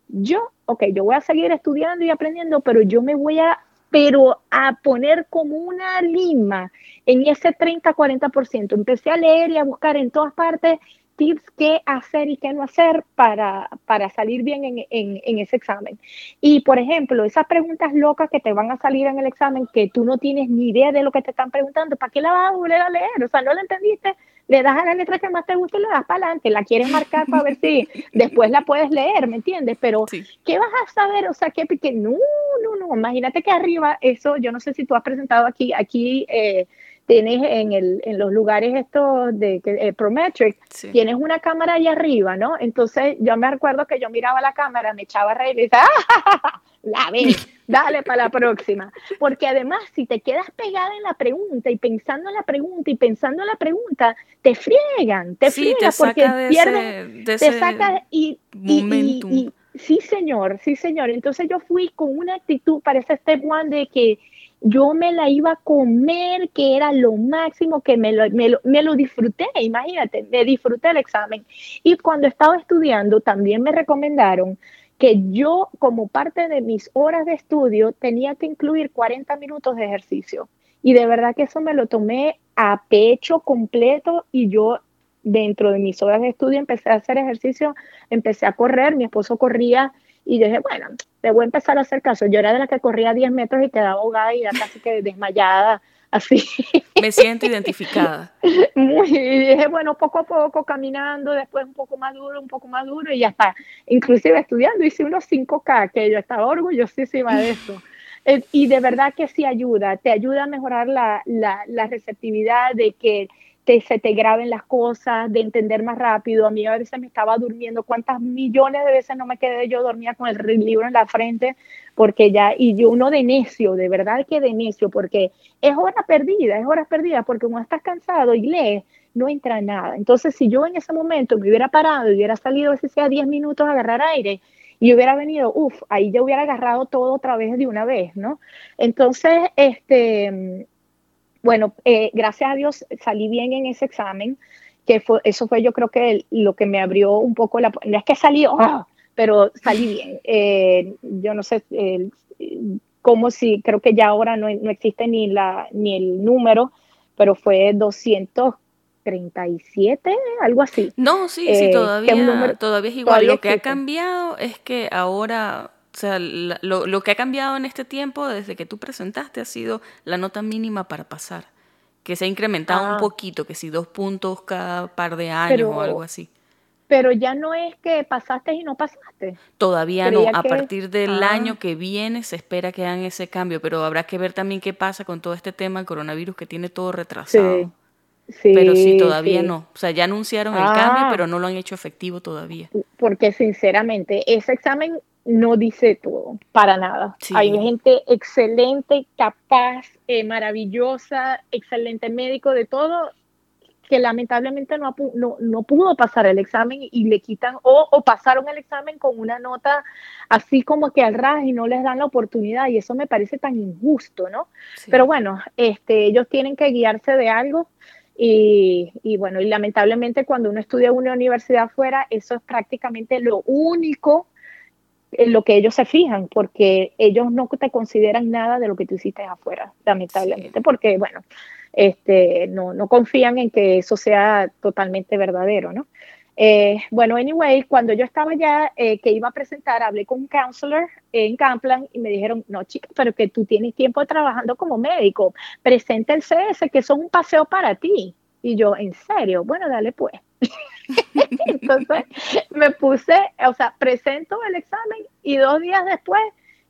Yo, ok, yo voy a seguir estudiando y aprendiendo, pero yo me voy a, pero a poner como una lima en ese 30-40%. Empecé a leer y a buscar en todas partes tips qué hacer y qué no hacer para, para salir bien en, en, en, ese examen. Y, por ejemplo, esas preguntas locas que te van a salir en el examen que tú no tienes ni idea de lo que te están preguntando, ¿para qué la vas a volver a leer? O sea, no la entendiste, le das a la letra que más te gusta y le das para adelante, la quieres marcar para ver si <laughs> después la puedes leer, ¿me entiendes? Pero, ¿qué vas a saber? O sea, que, que no, no, no, imagínate que arriba, eso, yo no sé si tú has presentado aquí, aquí, eh, tienes en, el, en los lugares estos de eh, Prometric, tienes una cámara ahí arriba, ¿no? Entonces yo me acuerdo que yo miraba la cámara, me echaba a reír y decía, ¡ah! <laughs> La ves, dale para la próxima. Porque además, si te quedas pegada en la pregunta y pensando en la pregunta y pensando en la pregunta, te friegan, te friegan porque pierden, te saca y, y, sí, señor, sí, señor. Entonces yo fui con una actitud para ese step one de que yo me la iba a comer, que era lo máximo, que me lo, me lo, disfruté, imagínate, me disfruté el examen. Y cuando estaba estudiando, también me recomendaron que yo, como parte de mis horas de estudio, tenía que incluir 40 minutos de ejercicio. Y de verdad que eso me lo tomé a pecho completo y yo dentro de mis horas de estudio empecé a hacer ejercicio, empecé a correr, mi esposo corría y dije, bueno, te voy a empezar a hacer caso. Yo era de la que corría 10 metros y quedaba ahogada y era casi que desmayada, <laughs> así. Me siento identificada. <laughs> Muy, y dije, bueno, poco a poco, caminando, después un poco más duro, un poco más duro, y ya está. Inclusive estudiando hice unos 5K, que yo estaba orgullosísima de eso. <laughs> Eh, y de verdad que sí ayuda, te ayuda a mejorar la, la, la receptividad de que se te graben las cosas, de entender más rápido. A mí a veces me estaba durmiendo, cuántas millones de veces no me quedé yo dormía con el libro en la frente, porque ya, y yo uno de necio, de verdad que de necio, porque es hora perdida, es hora perdida, porque cuando estás cansado y lees, no entra nada. Entonces, si yo en ese momento me hubiera parado y hubiera salido, ese sea 10 minutos a agarrar aire, y hubiera venido, uff, ahí yo hubiera agarrado todo otra vez de una vez, ¿no? Entonces, este, bueno, eh, gracias a Dios salí bien en ese examen, que fue, eso fue yo creo que lo que me abrió un poco la... No es que salí, ¡ah! pero salí bien. Eh, yo no sé cómo si, creo que ya ahora no, existe ni, la, ni el número, pero fue 237, algo así. No, sí, sí, eh, todavía, todavía es igual. lo que ha cambiado es que ahora o sea, lo, lo, que ha cambiado en este tiempo desde que tú presentaste ha sido la nota mínima para pasar, que se ha incrementado un ah. poquito, que si dos puntos cada par de años o algo así. Pero ya no es que pasaste y no pasaste. Todavía no, a partir del ah. año que viene se espera que hagan ese cambio, pero habrá que ver también qué pasa con todo este tema del coronavirus que tiene todo retrasado. Sí. pero sí, todavía no. O sea, ya anunciaron el cambio, ah. pero no lo han hecho efectivo todavía. Porque sinceramente, ese examen no dice todo, para nada. Hay gente excelente, capaz, eh, maravillosa, excelente médico, de todo, que lamentablemente no, no, pudo pasar el examen y le quitan, o, pasaron el examen con una nota así como que al ras y no les dan la oportunidad, y eso me parece tan injusto, ¿no? Pero bueno, este, ellos tienen que guiarse de algo. Y, y, bueno, y lamentablemente cuando uno estudia en una universidad afuera, eso es prácticamente lo único en lo que ellos se fijan, porque ellos no te consideran nada de lo que tú hiciste afuera, lamentablemente, porque, bueno, este, no, no confían en que eso sea totalmente verdadero, ¿no? Eh, bueno, anyway, cuando yo estaba ya eh, que iba a presentar, hablé con un counselor en Campland y me dijeron, no, chica, pero que tú tienes tiempo trabajando como médico, presenta el CS, que son un paseo para ti. Y yo, ¿en serio? Bueno, dale pues. <laughs> Entonces me puse, o sea, presento el examen y dos días después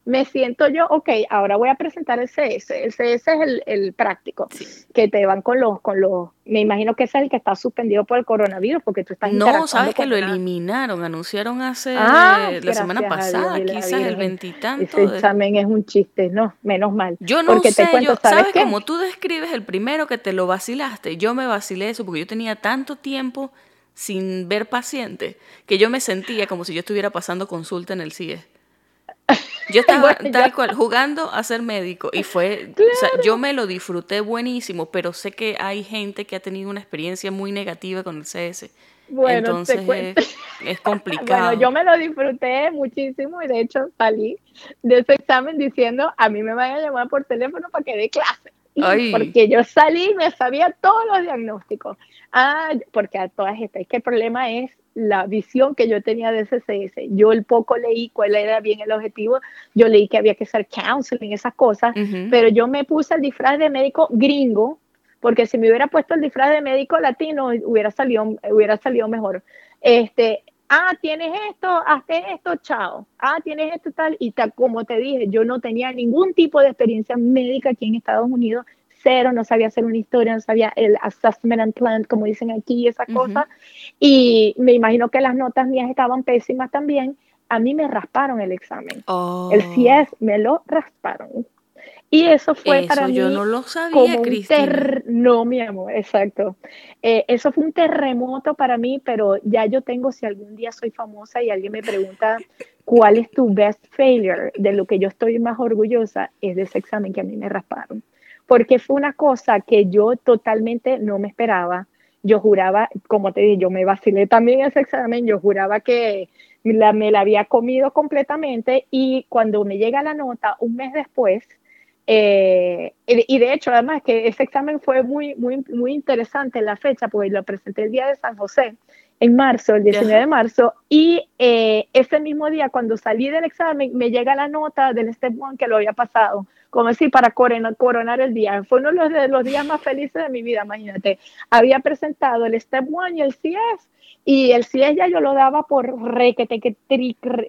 me siento yo, ok, ahora voy a presentar el CS. El CS es el, práctico, que te van con los, con los, me imagino que ese es el que está suspendido por el coronavirus, porque tú estás No, sabes que lo eliminaron, anunciaron hace ah, la semana pasada, quizás el veintitanto. Ese examen es un chiste, no, menos mal. Yo no sé, ¿sabes, Como tú describes el primero que te lo vacilaste, yo me vacilé eso porque yo tenía tanto tiempo sin ver pacientes que yo me sentía como si yo estuviera pasando consulta en el CIE. Yo <laughs> estaba tal cual, jugando a ser médico y fue, o sea, yo me lo disfruté buenísimo, pero sé que hay gente que ha tenido una experiencia muy negativa con el CS. Bueno, Entonces es, <laughs> complicado. Bueno, yo me lo disfruté muchísimo y de hecho salí de ese examen diciendo, a mí me van a llamar por teléfono para que dé clase. Porque yo salí y me sabía todos los diagnósticos. Ah, porque a todas estas, es que el problema es la visión que yo tenía de SCS. Yo el poco leí cuál era bien el objetivo, yo leí que había que hacer counseling, esas cosas, pero yo me puse el disfraz de médico gringo, porque si me hubiera puesto el disfraz de médico latino, hubiera salido, hubiera salido mejor. Este, ah, tienes esto, hazte esto, chao. Ah, tienes esto tal, y tal, como te dije, yo no tenía ningún tipo de experiencia médica aquí en Estados Unidos, cero, no sabía hacer una historia, no sabía el assessment and plan, como dicen aquí, esa cosa. Y me imagino que las notas mías estaban pésimas también. A mí me rasparon el examen. El oh. CS me lo rasparon. Y eso fue para mí. Yo no lo sabía, Cristina. No, mi amor, exacto. Eh, eso fue un terremoto para mí, pero ya yo tengo, si algún día soy famosa y alguien me pregunta cuál es tu best failure, de lo que yo estoy más orgullosa, es de ese examen que a mí me rasparon porque fue una cosa que yo totalmente no me esperaba. Yo juraba, como te dije, yo me vacilé también ese examen, yo juraba que la, me la había comido completamente y cuando me llega la nota un mes después, eh, y de hecho además que ese examen fue muy, muy, muy interesante la fecha, porque lo presenté el día de San José, en marzo, el 19 de marzo, y eh, ese mismo día, cuando salí del examen, me llega la nota del Step One que lo había pasado como decir, para coronar, el día. Fue uno de los, días más felices de mi vida, imagínate. Había presentado el Step One y el CS, y el CS ya yo lo daba por requete, que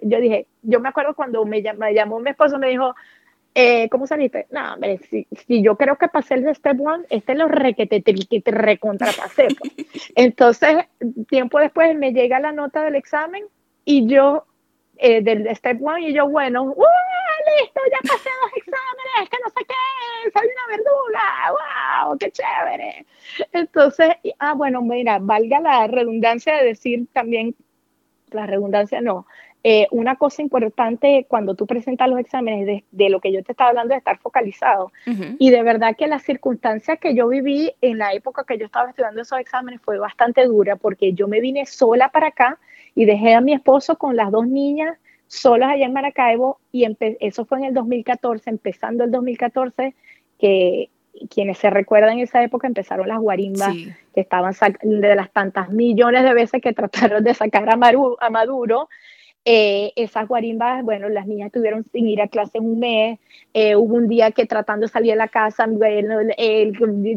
yo dije, yo me acuerdo cuando me, llamó mi esposo, me dijo, eh, ¿cómo saliste? No, hombre, si, yo creo que pasé el de Step One, este lo requete, que te recontrapasé. Pues. <laughs> Entonces, tiempo después me llega la nota del examen y yo, eh, del Step One, y yo, bueno, ¡uh! listo, ya pasé dos exámenes, que no sé qué, soy una verdura, wow, qué chévere. Entonces, ah, bueno, mira, valga la redundancia de decir también, la redundancia no, eh, una cosa importante cuando tú presentas los exámenes de, lo que yo te estaba hablando de estar focalizado. Y de verdad que las circunstancias que yo viví en la época que yo estaba estudiando esos exámenes fue bastante dura porque yo me vine sola para acá y dejé a mi esposo con las dos niñas solos allá en Maracaibo y eso fue en el 2014, empezando el 2014, que quienes se recuerdan en esa época empezaron las guarimbas que estaban de las tantas millones de veces que trataron de sacar a, a Maduro. Eh, esas guarimbas, bueno, las niñas estuvieron sin ir a clase un mes. Eh, hubo un día que tratando de salir de la casa,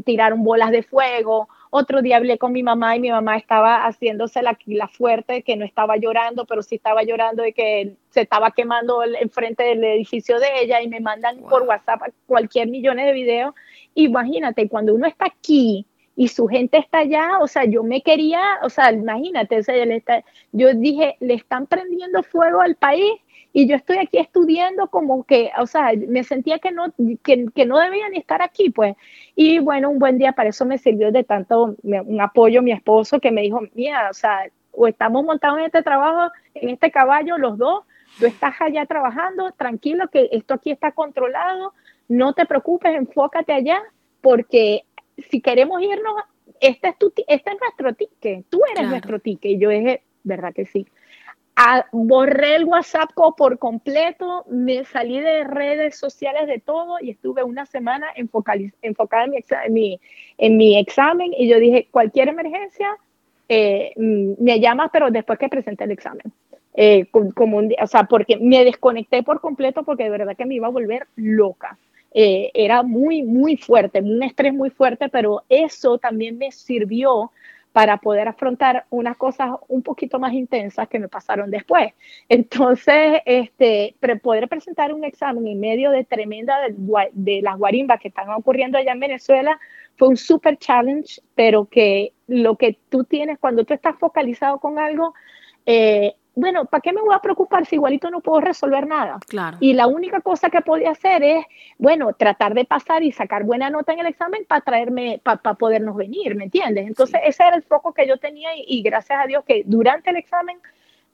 tiraron bolas de fuego. Otro día hablé con mi mamá y mi mamá estaba haciéndose la, la fuerte, que no estaba llorando, pero sí estaba llorando de que se estaba quemando el, frente del edificio de ella y me mandan por WhatsApp cualquier millones de videos. Imagínate, cuando uno está aquí y su gente está allá, o sea, yo me quería, o sea, imagínate, yo dije, le están prendiendo fuego al país y yo estoy aquí estudiando como que, o sea, me sentía que no, que, no debía estar aquí, pues. Y bueno, un buen día para eso me sirvió de tanto un apoyo mi esposo que me dijo, mira, o sea, o estamos montados en este trabajo, en este caballo, los dos, tú estás allá trabajando, tranquilo que esto aquí está controlado, no te preocupes, enfócate allá, porque si queremos irnos, este es, tu, este es nuestro ticket, tú eres nuestro ticket. Y yo dije, ¿verdad que sí? borré el WhatsApp por completo, me salí de redes sociales de todo y estuve una semana enfocada en mi, en mi, en mi examen y yo dije, cualquier emergencia, eh, mm, me llama, pero después que presenté el examen. Eh, como un, o sea, porque me desconecté por completo porque de verdad que me iba a volver loca. Eh, era muy, muy fuerte, un estrés muy fuerte, pero eso también me sirvió para poder afrontar unas cosas un poquito más intensas que me pasaron después. Entonces, este, poder presentar un examen en medio de tremenda de, las guarimbas que están ocurriendo allá en Venezuela fue un super challenge, pero que lo que tú tienes cuando tú estás focalizado con algo, eh, bueno, ¿para qué me voy a preocupar si igualito no puedo resolver nada? Claro. Y la única cosa que podía hacer es, bueno, tratar de pasar y sacar buena nota en el examen para traerme, para podernos venir, ¿me entiendes? Entonces, ese era el foco que yo tenía y, gracias a Dios que durante el examen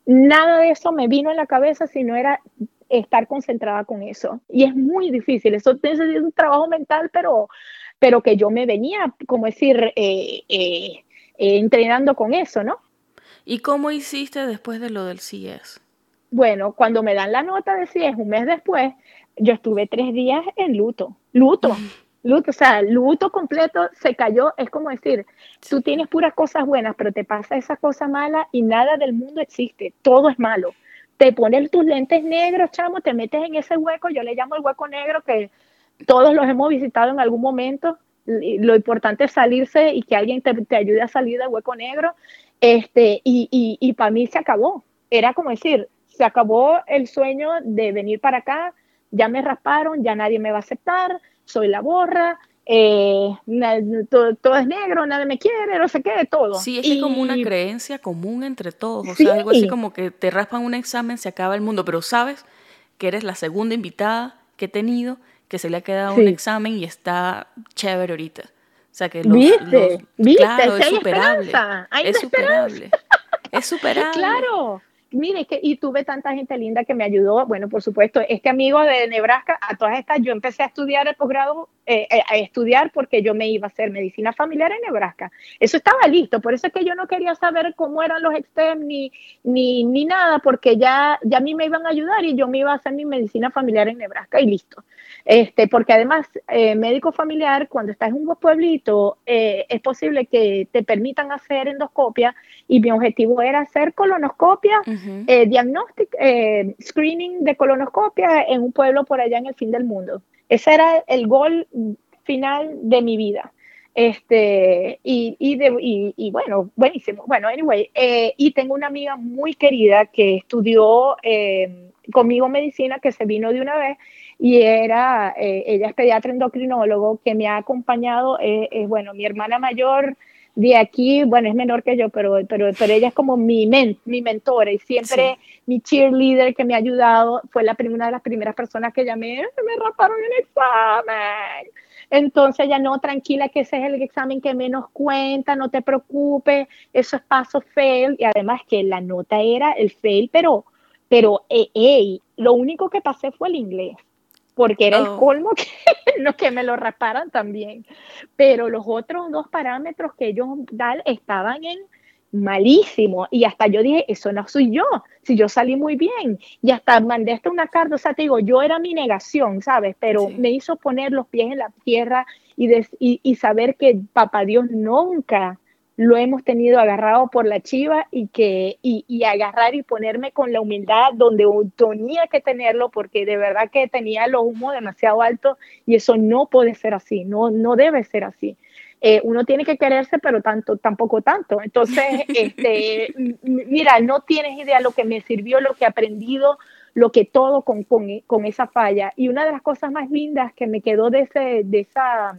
nada de eso me vino en la cabeza, sino era estar concentrada con eso. Y es muy difícil, eso es un trabajo mental, pero, pero que yo me venía, como decir, eh, eh, eh, entrenando con eso, ¿no? ¿Y cómo hiciste después de lo del CIES? Bueno, cuando me dan la nota de CIES un mes después, yo estuve tres días en luto, luto, <laughs> luto, o sea, luto completo, se cayó, es como decir, tú tienes puras cosas buenas, pero te pasa esa cosa mala y nada del mundo existe, todo es malo. Te pones tus lentes negros, chamo, te metes en ese hueco, yo le llamo el hueco negro, que todos los hemos visitado en algún momento, lo importante es salirse y que alguien te, te ayude a salir del hueco negro este, y, y, y para mí se acabó. Era como decir, se acabó el sueño de venir para acá, ya me rasparon, ya nadie me va a aceptar, soy la borra, eh, todo, es negro, nadie me quiere, no sé qué, todo. Sí, es como una creencia común entre todos, o sea, algo así como que te raspan un examen, se acaba el mundo, pero sabes que eres la segunda invitada que he tenido que se le ha quedado un examen y está chévere ahorita. O sea que los, ¿Viste? ¿Viste? Claro, es superable. es superable. Es <laughs> superable. Claro. Mire, que, y tuve tanta gente linda que me ayudó. Bueno, por supuesto, este amigo de Nebraska, a todas estas, yo empecé a estudiar el posgrado, eh, eh, a estudiar porque yo me iba a hacer medicina familiar en Nebraska. Eso estaba listo, por eso es que yo no quería saber cómo eran los externos ni, ni, ni nada, porque ya, ya a mí me iban a ayudar y yo me iba a hacer mi medicina familiar en Nebraska y listo. Este, porque además, eh, médico familiar, cuando estás en un pueblito, es posible que te permitan hacer endoscopia y mi objetivo era hacer colonoscopia, eh, diagnóstico, screening de colonoscopia en un pueblo por allá en el fin del mundo. Ese era el gol final de mi vida. Este, y, y, de, y, y bueno, buenísimo. Bueno, anyway, y tengo una amiga muy querida que estudió conmigo medicina, que se vino de una vez y era, eh, ella es pediatra endocrinólogo que me ha acompañado, es eh, bueno, mi hermana mayor de aquí, bueno, es menor que yo, pero, pero, pero ella es como mi, men, mi mentora y siempre mi cheerleader que me ha ayudado, fue la una de las primeras personas que llamé, me raparon el examen. Entonces ella no, tranquila que ese es el examen que menos cuenta, no te preocupes, eso es paso fail y además que la nota era el fail, pero, pero, hey, lo único que pasé fue el inglés porque era el oh. colmo <laughs> que, no, que me lo rasparan también. Pero los otros dos parámetros que ellos dan estaban en malísimo y hasta yo dije, eso no soy yo, si yo salí muy bien y hasta mandé hasta una carta, o sea, te digo, yo era mi negación, ¿sabes? Pero me hizo poner los pies en la tierra y, y, y saber que papá Dios nunca lo hemos tenido agarrado por la chiva y que y, agarrar y ponerme con la humildad donde tenía que tenerlo porque de verdad que tenía los humos demasiado altos y eso no puede ser así, no, no debe ser así. Eh, uno tiene que quererse, pero tanto, tampoco tanto. Entonces, <laughs> este, mira, no tienes idea lo que me sirvió, lo que he aprendido, lo que todo con, con, esa falla. Y una de las cosas más lindas que me quedó de, ese, de esa,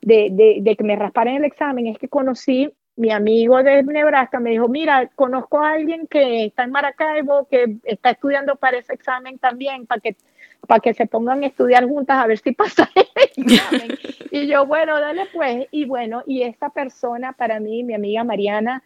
de, de, de que me rasparan el examen es que conocí mi amigo de Nebraska me dijo, mira, conozco a alguien que está en Maracaibo, que está estudiando para ese examen también, para que, para que se pongan a estudiar juntas a ver si <laughs> pasa el examen. <laughs> y yo, bueno, dale pues. Y bueno, y esta persona para mí, mi amiga Mariana,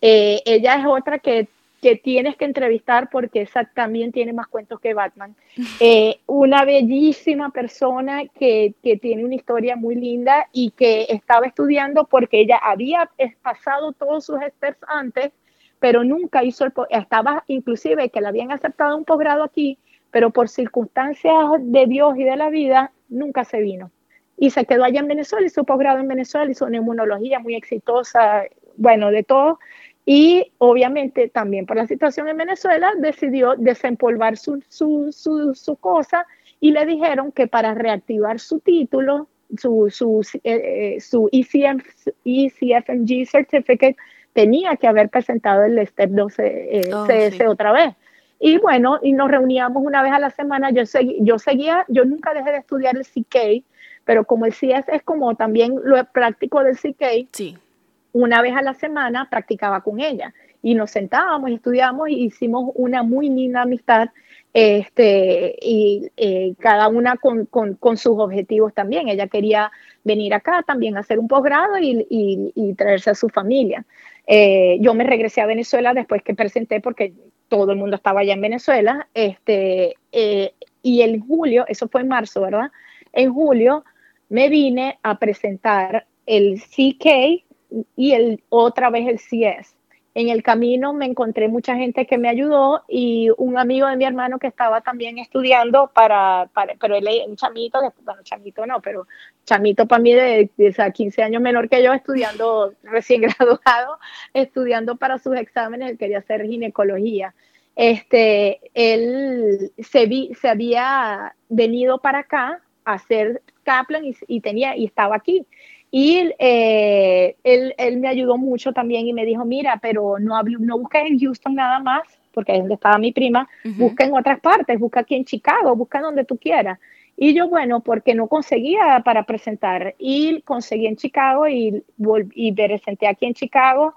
eh, ella es otra que que tienes que entrevistar porque esa también tiene más cuentos que Batman. <laughs> Eh, una bellísima persona que, que, tiene una historia muy linda y que estaba estudiando porque ella había pasado todos sus steps antes, pero nunca hizo el, estaba inclusive que le habían aceptado un posgrado aquí, pero por circunstancias de Dios y de la vida, nunca se vino. Y se quedó allá en Venezuela, hizo posgrado en Venezuela, hizo una inmunología muy exitosa, bueno, de todo, Y obviamente también por la situación en Venezuela decidió desempolvar su, su, su, su cosa y le dijeron que para reactivar su título, su, su, eh, su ECF, ECFMG certificate, tenía que haber presentado el STEP 12 eh, CS otra vez. Y bueno, y nos reuníamos una vez a la semana. Yo, yo seguía, yo nunca dejé de estudiar el CK, pero como el CS es como también lo práctico del CK, sí una vez a la semana practicaba con ella y nos sentábamos y estudiamos y hicimos una muy linda amistad este, y eh, cada una con, sus objetivos también. Ella quería venir acá también a hacer un posgrado y, traerse a su familia. Eh, yo me regresé a Venezuela después que presenté porque todo el mundo estaba allá en Venezuela. Este, eh, y en julio, eso fue en marzo, ¿verdad? En julio me vine a presentar el CK y el, otra vez el CS. En el camino me encontré mucha gente que me ayudó y un amigo de mi hermano que estaba también estudiando para, para pero él es un chamito, bueno, chamito no, pero chamito para mí de, 15 años menor que yo, estudiando, <laughs> recién graduado, estudiando para sus exámenes, él quería hacer ginecología. Este, él se, vi, se había venido para acá a hacer Kaplan y, tenía, y estaba aquí. Y eh, él, él, me ayudó mucho también y me dijo, mira, pero no, no busques en Houston nada más, porque es donde estaba mi prima, busca en otras partes, busca aquí en Chicago, busca donde tú quieras. Y yo, bueno, porque no conseguía para presentar. Y conseguí en Chicago y, y presenté aquí en Chicago.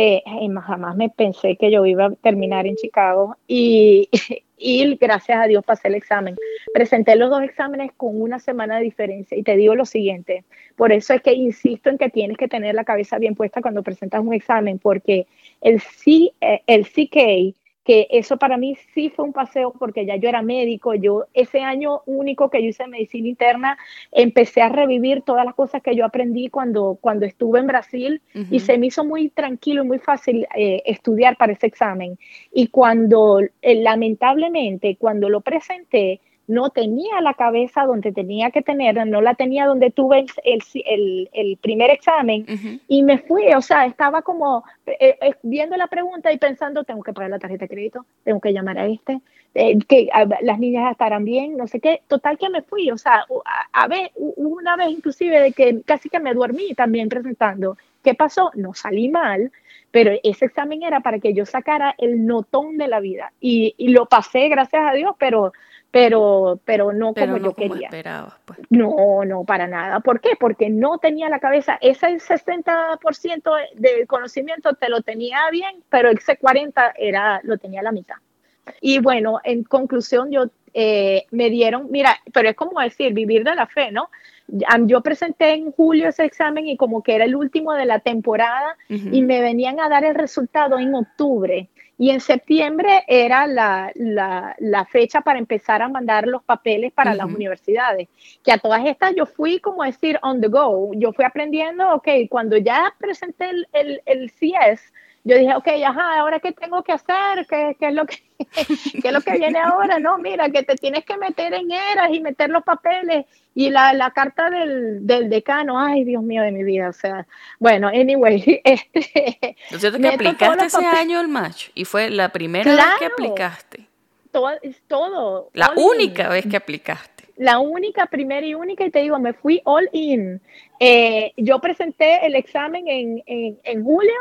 Eh, jamás me pensé que yo iba a terminar en Chicago. Y, <laughs> y gracias a Dios pasé el examen. Presenté los dos exámenes con una semana de diferencia y te digo lo siguiente, por eso es que insisto en que tienes que tener la cabeza bien puesta cuando presentas un examen, porque el, C, eh, el CK que eso para mí sí fue un paseo porque ya yo era médico, yo ese año único que yo hice medicina interna, empecé a revivir todas las cosas que yo aprendí cuando, cuando estuve en Brasil y se me hizo muy tranquilo y muy fácil eh, estudiar para ese examen. Y cuando, eh, lamentablemente, cuando lo presenté, no tenía la cabeza donde tenía que tenerla, no la tenía donde tuve el, primer examen y me fui, o sea, estaba como eh, eh, viendo la pregunta y pensando, tengo que pagar la tarjeta de crédito, tengo que llamar a este, eh, que las niñas estarán bien, no sé qué, total que me fui, o sea, a, ver, una vez inclusive de que casi que me dormí también presentando. ¿Qué pasó? No salí mal, pero ese examen era para que yo sacara el notón de la vida y, y lo pasé, gracias a Dios, pero pero, pero no como yo quería. Pues. No, no, para nada. ¿Por qué? Porque no tenía la cabeza, ese 60% del conocimiento te lo tenía bien, pero ese 40% era, lo tenía la mitad. Y bueno, en conclusión, yo eh, me dieron, mira, pero es como decir, vivir de la fe, ¿no? Yo presenté en julio ese examen y como que era el último de la temporada y me venían a dar el resultado en octubre. Y en septiembre era la, la, fecha para empezar a mandar los papeles para las universidades. Que a todas estas yo fui como decir on the go. Yo fui aprendiendo, ok, cuando ya presenté el, el, el CS, yo dije, ok, ajá, ahora qué tengo que hacer, ¿Qué, qué, es lo que, <laughs> qué es lo que viene ahora, no, mira, que te tienes que meter en eras y meter los papeles y la, la carta del, del, decano, ay, Dios mío de mi vida, o sea, bueno, anyway. <laughs> Este, ¿No cierto que aplicaste ese año el match y fue la primera vez que aplicaste? Todo, todo. La única vez que aplicaste la única, primera y única, y te digo, me fui all in. Eh, yo presenté el examen en, en, en, julio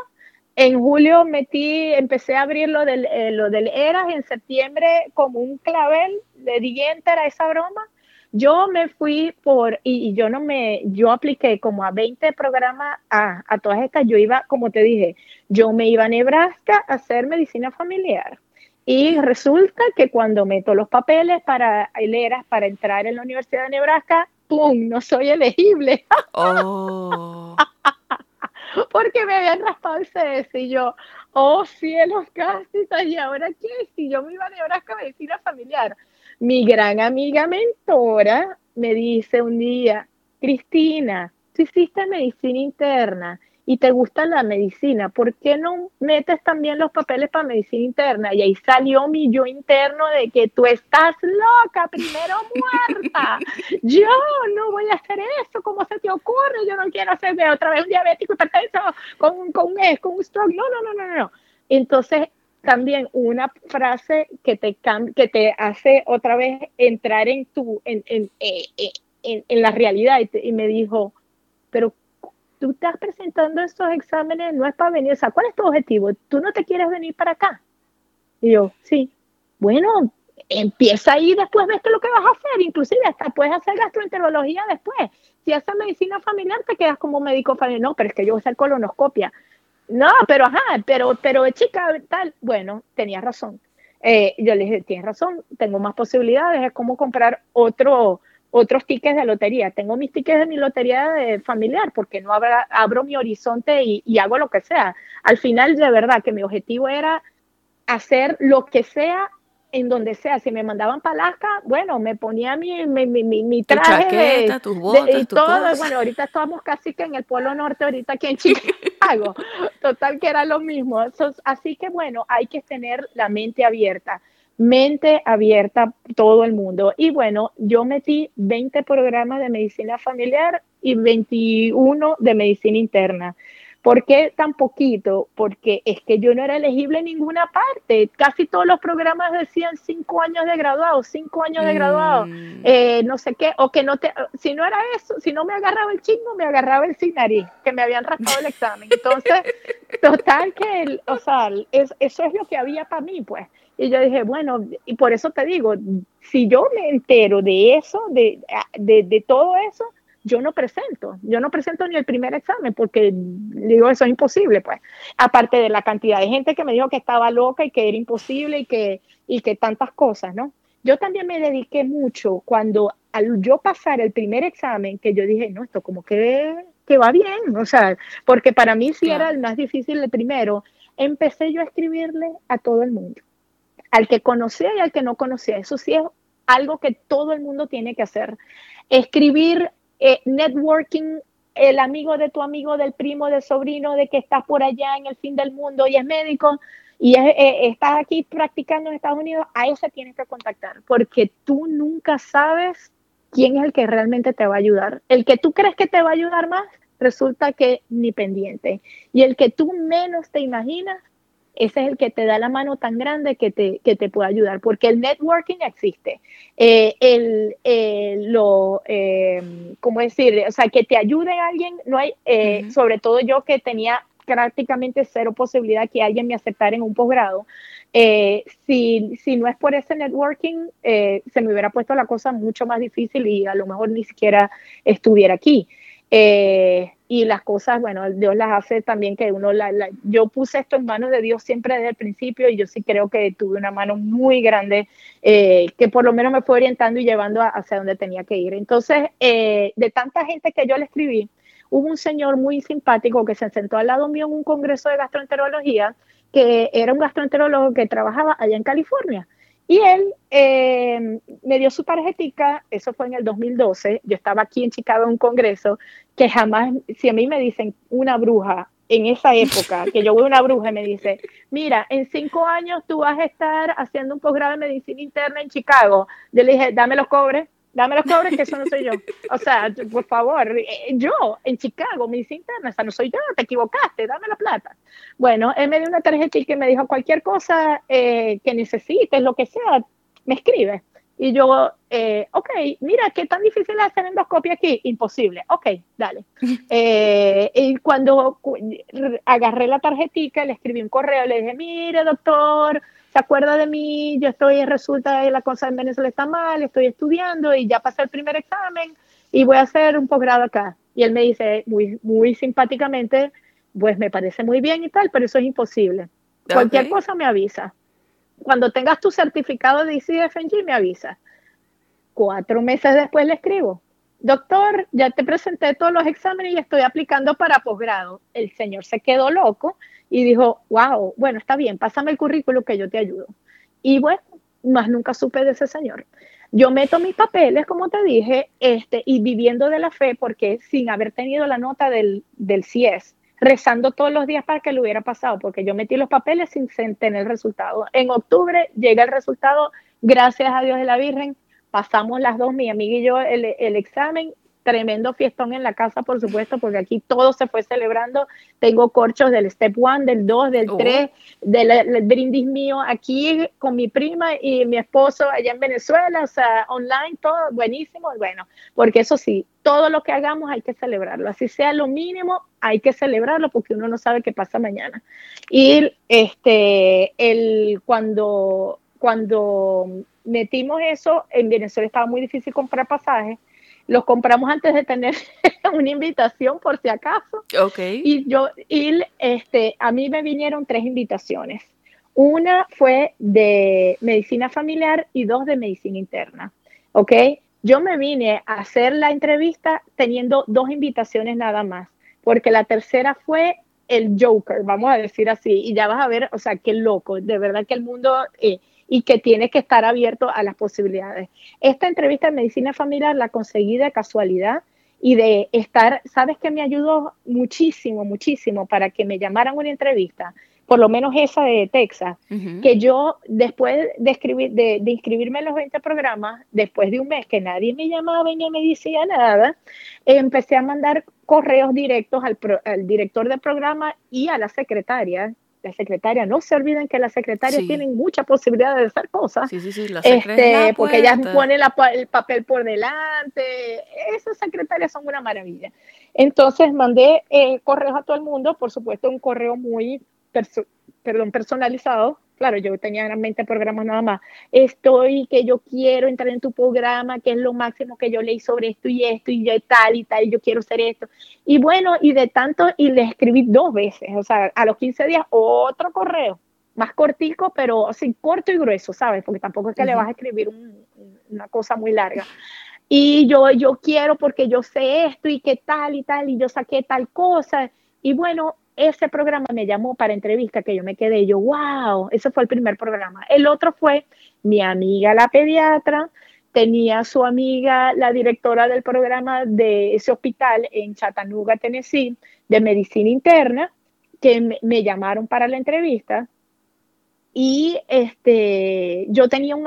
en julio metí, empecé a abrir lo del, eh, lo del ERAS en septiembre como un clavel, de di enter a esa broma. Yo me fui por, y, yo no me, yo apliqué como a 20 programas, a, a todas estas, yo iba, como te dije, yo me iba a Nebraska a hacer medicina familiar. Y resulta que cuando meto los papeles para el ERAS, para entrar en la Universidad de Nebraska, ¡pum! No soy elegible. Oh. <laughs> porque me habían raspado el CS y yo, oh cielos, casi, ¿y ahora qué? Si yo me iba a Nebraska a medicina familiar. Mi gran amiga mentora me dice un día, Cristina, tú hiciste medicina interna y te gusta la medicina, ¿por qué no metes también los papeles para medicina interna? Y ahí salió mi yo interno de que tú estás loca, primero <laughs> muerta. Yo no voy a hacer eso, ¿cómo se te ocurre? Yo no quiero hacerme otra vez un diabético hipertenso con, con, un, con un stroke. No, no, no, no, no. Entonces, también una frase que te, que te hace otra vez entrar en tu, en, en, eh, eh, en, en la realidad y, y me dijo, pero tú estás presentando estos exámenes, no es para venir, o sea, ¿cuál es tu objetivo? ¿Tú no te quieres venir para acá? Y yo, sí. Bueno, empieza ahí después ves lo que vas a hacer, inclusive hasta puedes hacer gastroenterología después. Si haces medicina familiar, te quedas como médico familiar. No, pero es que yo voy a hacer colonoscopia. No, pero ajá, pero, pero chica, tal. Bueno, tenías razón. Eh, yo le dije, tienes razón, tengo más posibilidades, es como comprar otro, otros tickets de lotería. Tengo mis tickets de mi lotería de familiar porque no abro mi horizonte y, hago lo que sea. Al final, de verdad, que mi objetivo era hacer lo que sea en donde sea. Si me mandaban para Alaska, bueno, me ponía mi, mi, mi, mi traje. Tu tus botas, y todo. Bueno, ahorita estamos casi que en el Polo <laughs> Norte, ahorita aquí en Chicago. Total, que era lo mismo. así que bueno, hay que tener la mente abierta mente abierta todo el mundo. Y bueno, yo metí 20 programas de medicina familiar y 21 de medicina interna. ¿Por qué tan poquito? Porque es que yo no era elegible en ninguna parte. Casi todos los programas decían cinco años de graduado, cinco años de graduado, mm. eh, no sé qué, o que no te, si no era eso, si no me agarraba el chingo, me agarraba el sin que me habían raspado el examen. Entonces, <laughs> total que, o sea, eso es lo que había para mí, pues. Y yo dije, bueno, y por eso te digo, si yo me entero de eso, de, de, todo eso, yo no presento, yo no presento ni el primer examen porque digo, eso es imposible, pues. Aparte de la cantidad de gente que me dijo que estaba loca y que era imposible y que, y que tantas cosas, ¿no? Yo también me dediqué mucho cuando al yo pasar el primer examen, que yo dije, no, esto como que, que va bien, o sea, porque para mí sí era el más difícil el primero, empecé yo a escribirle a todo el mundo al que conocía y al que no conocía. Eso sí es algo que todo el mundo tiene que hacer. Escribir eh, networking, el amigo de tu amigo, del primo, del sobrino, de que estás por allá en el fin del mundo y es médico y eh, estás aquí practicando en Estados Unidos, a ese tienes que contactar, porque tú nunca sabes quién es el que realmente te va a ayudar. El que tú crees que te va a ayudar más, resulta que ni pendiente. Y el que tú menos te imaginas, ese es el que te da la mano tan grande que te, que te puede ayudar, porque el networking existe. Eh, el, eh, lo, eh, ¿cómo decir? O sea, que te ayude alguien, no hay, eh, sobre todo yo que tenía prácticamente cero posibilidad que alguien me aceptara en un posgrado. si, si no es por ese networking, se me hubiera puesto la cosa mucho más difícil y a lo mejor ni siquiera estuviera aquí. Eh, y las cosas, bueno, Dios las hace también que uno, la, yo puse esto en manos de Dios siempre desde el principio y yo sí creo que tuve una mano muy grande eh, que por lo menos me fue orientando y llevando hacia donde tenía que ir. Entonces, eh, de tanta gente que yo le escribí, hubo un señor muy simpático que se sentó al lado mío en un congreso de gastroenterología, que era un gastroenterólogo que trabajaba allá en California. Y él eh, me dio su tarjetica, eso fue en el 2012, yo estaba aquí en Chicago en un congreso, que jamás, si a mí me dicen una bruja en esa época, <laughs> que yo voy una bruja y me dice, mira, en cinco años tú vas a estar haciendo un posgrado de medicina interna en Chicago, yo le dije, dame los cobres, dame los cobres, que eso no soy yo. O sea, por favor, eh, yo en Chicago, mis interna, esa no soy yo, te equivocaste, dame la plata. Bueno, él me dio una tarjeta que me dijo cualquier cosa eh, que necesites, lo que sea, me escribe. Y yo, eh, ok, mira, ¿qué tan difícil es hacer endoscopia aquí? Imposible. Ok, dale. <laughs> y cuando agarré la tarjetita, le escribí un correo, le dije, mire, doctor, se acuerda de mí, yo estoy, resulta que la cosa en Venezuela está mal, estoy estudiando y ya pasé el primer examen y voy a hacer un posgrado acá. Y él me dice muy, muy simpáticamente, pues me parece muy bien y tal, pero eso es imposible. Cualquier cosa me avisa. Cuando tengas tu certificado de ICFNG, me avisa. Cuatro meses después le escribo, doctor, ya te presenté todos los exámenes y estoy aplicando para posgrado. El señor se quedó loco y dijo, wow, bueno, está bien, pásame el currículo que yo te ayudo. Y bueno, más nunca supe de ese señor. Yo meto mis papeles, como te dije, este, y viviendo de la fe, porque sin haber tenido la nota del, del CIES, rezando todos los días para que lo hubiera pasado, porque yo metí los papeles sin tener el resultado. En octubre llega el resultado, gracias a Dios de la Virgen, pasamos las dos, mi amiga y yo, el, el examen tremendo fiestón en la casa, por supuesto, porque aquí todo se fue celebrando. Tengo corchos del Step 1, del 2, del 3, del, brindis mío aquí con mi prima y mi esposo allá en Venezuela, o sea, online, todo buenísimo. Bueno, porque eso sí, todo lo que hagamos hay que celebrarlo, así sea lo mínimo, hay que celebrarlo porque uno no sabe qué pasa mañana. Y este, el, cuando, cuando metimos eso, en Venezuela estaba muy difícil comprar pasajes los compramos antes de tener <laughs> una invitación por si acaso. Ok. Y yo, y este, a mí me vinieron tres invitaciones. Una fue de medicina familiar y dos de medicina interna. ¿Ok? Yo me vine a hacer la entrevista teniendo dos invitaciones nada más, porque la tercera fue el Joker, vamos a decir así, y ya vas a ver, o sea, qué loco, de verdad que el mundo... Eh, y que tiene que estar abierto a las posibilidades. Esta entrevista en medicina familiar la conseguí de casualidad y de estar, sabes que me ayudó muchísimo, muchísimo para que me llamaran una entrevista, por lo menos esa de Texas, que yo después de, escribir, de, inscribirme en los 20 programas, después de un mes que nadie me llamaba y ni me decía nada, empecé a mandar correos directos al, al director del programa y a la secretaria la secretaria, no se olviden que las secretarias tienen mucha posibilidad de hacer cosas. Sí, sí, sí, este, porque ellas ponen el papel por delante. Esas secretarias son una maravilla. Entonces mandé eh, correos a todo el mundo, por supuesto, un correo muy perdón, personalizado claro, yo tenía en mente programas nada más, estoy, que yo quiero entrar en tu programa, que es lo máximo que yo leí sobre esto y esto, y yo tal y tal, y yo quiero hacer esto. Y bueno, y de tanto, y le escribí dos veces, o sea, a los 15 días, otro correo, más cortico, pero así corto y grueso, ¿sabes? Porque tampoco es que le vas a escribir una cosa muy larga. Y yo, yo quiero porque yo sé esto y qué tal y tal, y yo saqué tal cosa. Y bueno, ese programa me llamó para entrevista que yo me quedé, yo, wow, ese fue el primer programa. El otro fue mi amiga la pediatra, tenía su amiga, la directora del programa de ese hospital en Chattanooga, Tennessee, de medicina interna, que me llamaron para la entrevista y este, yo tenía un,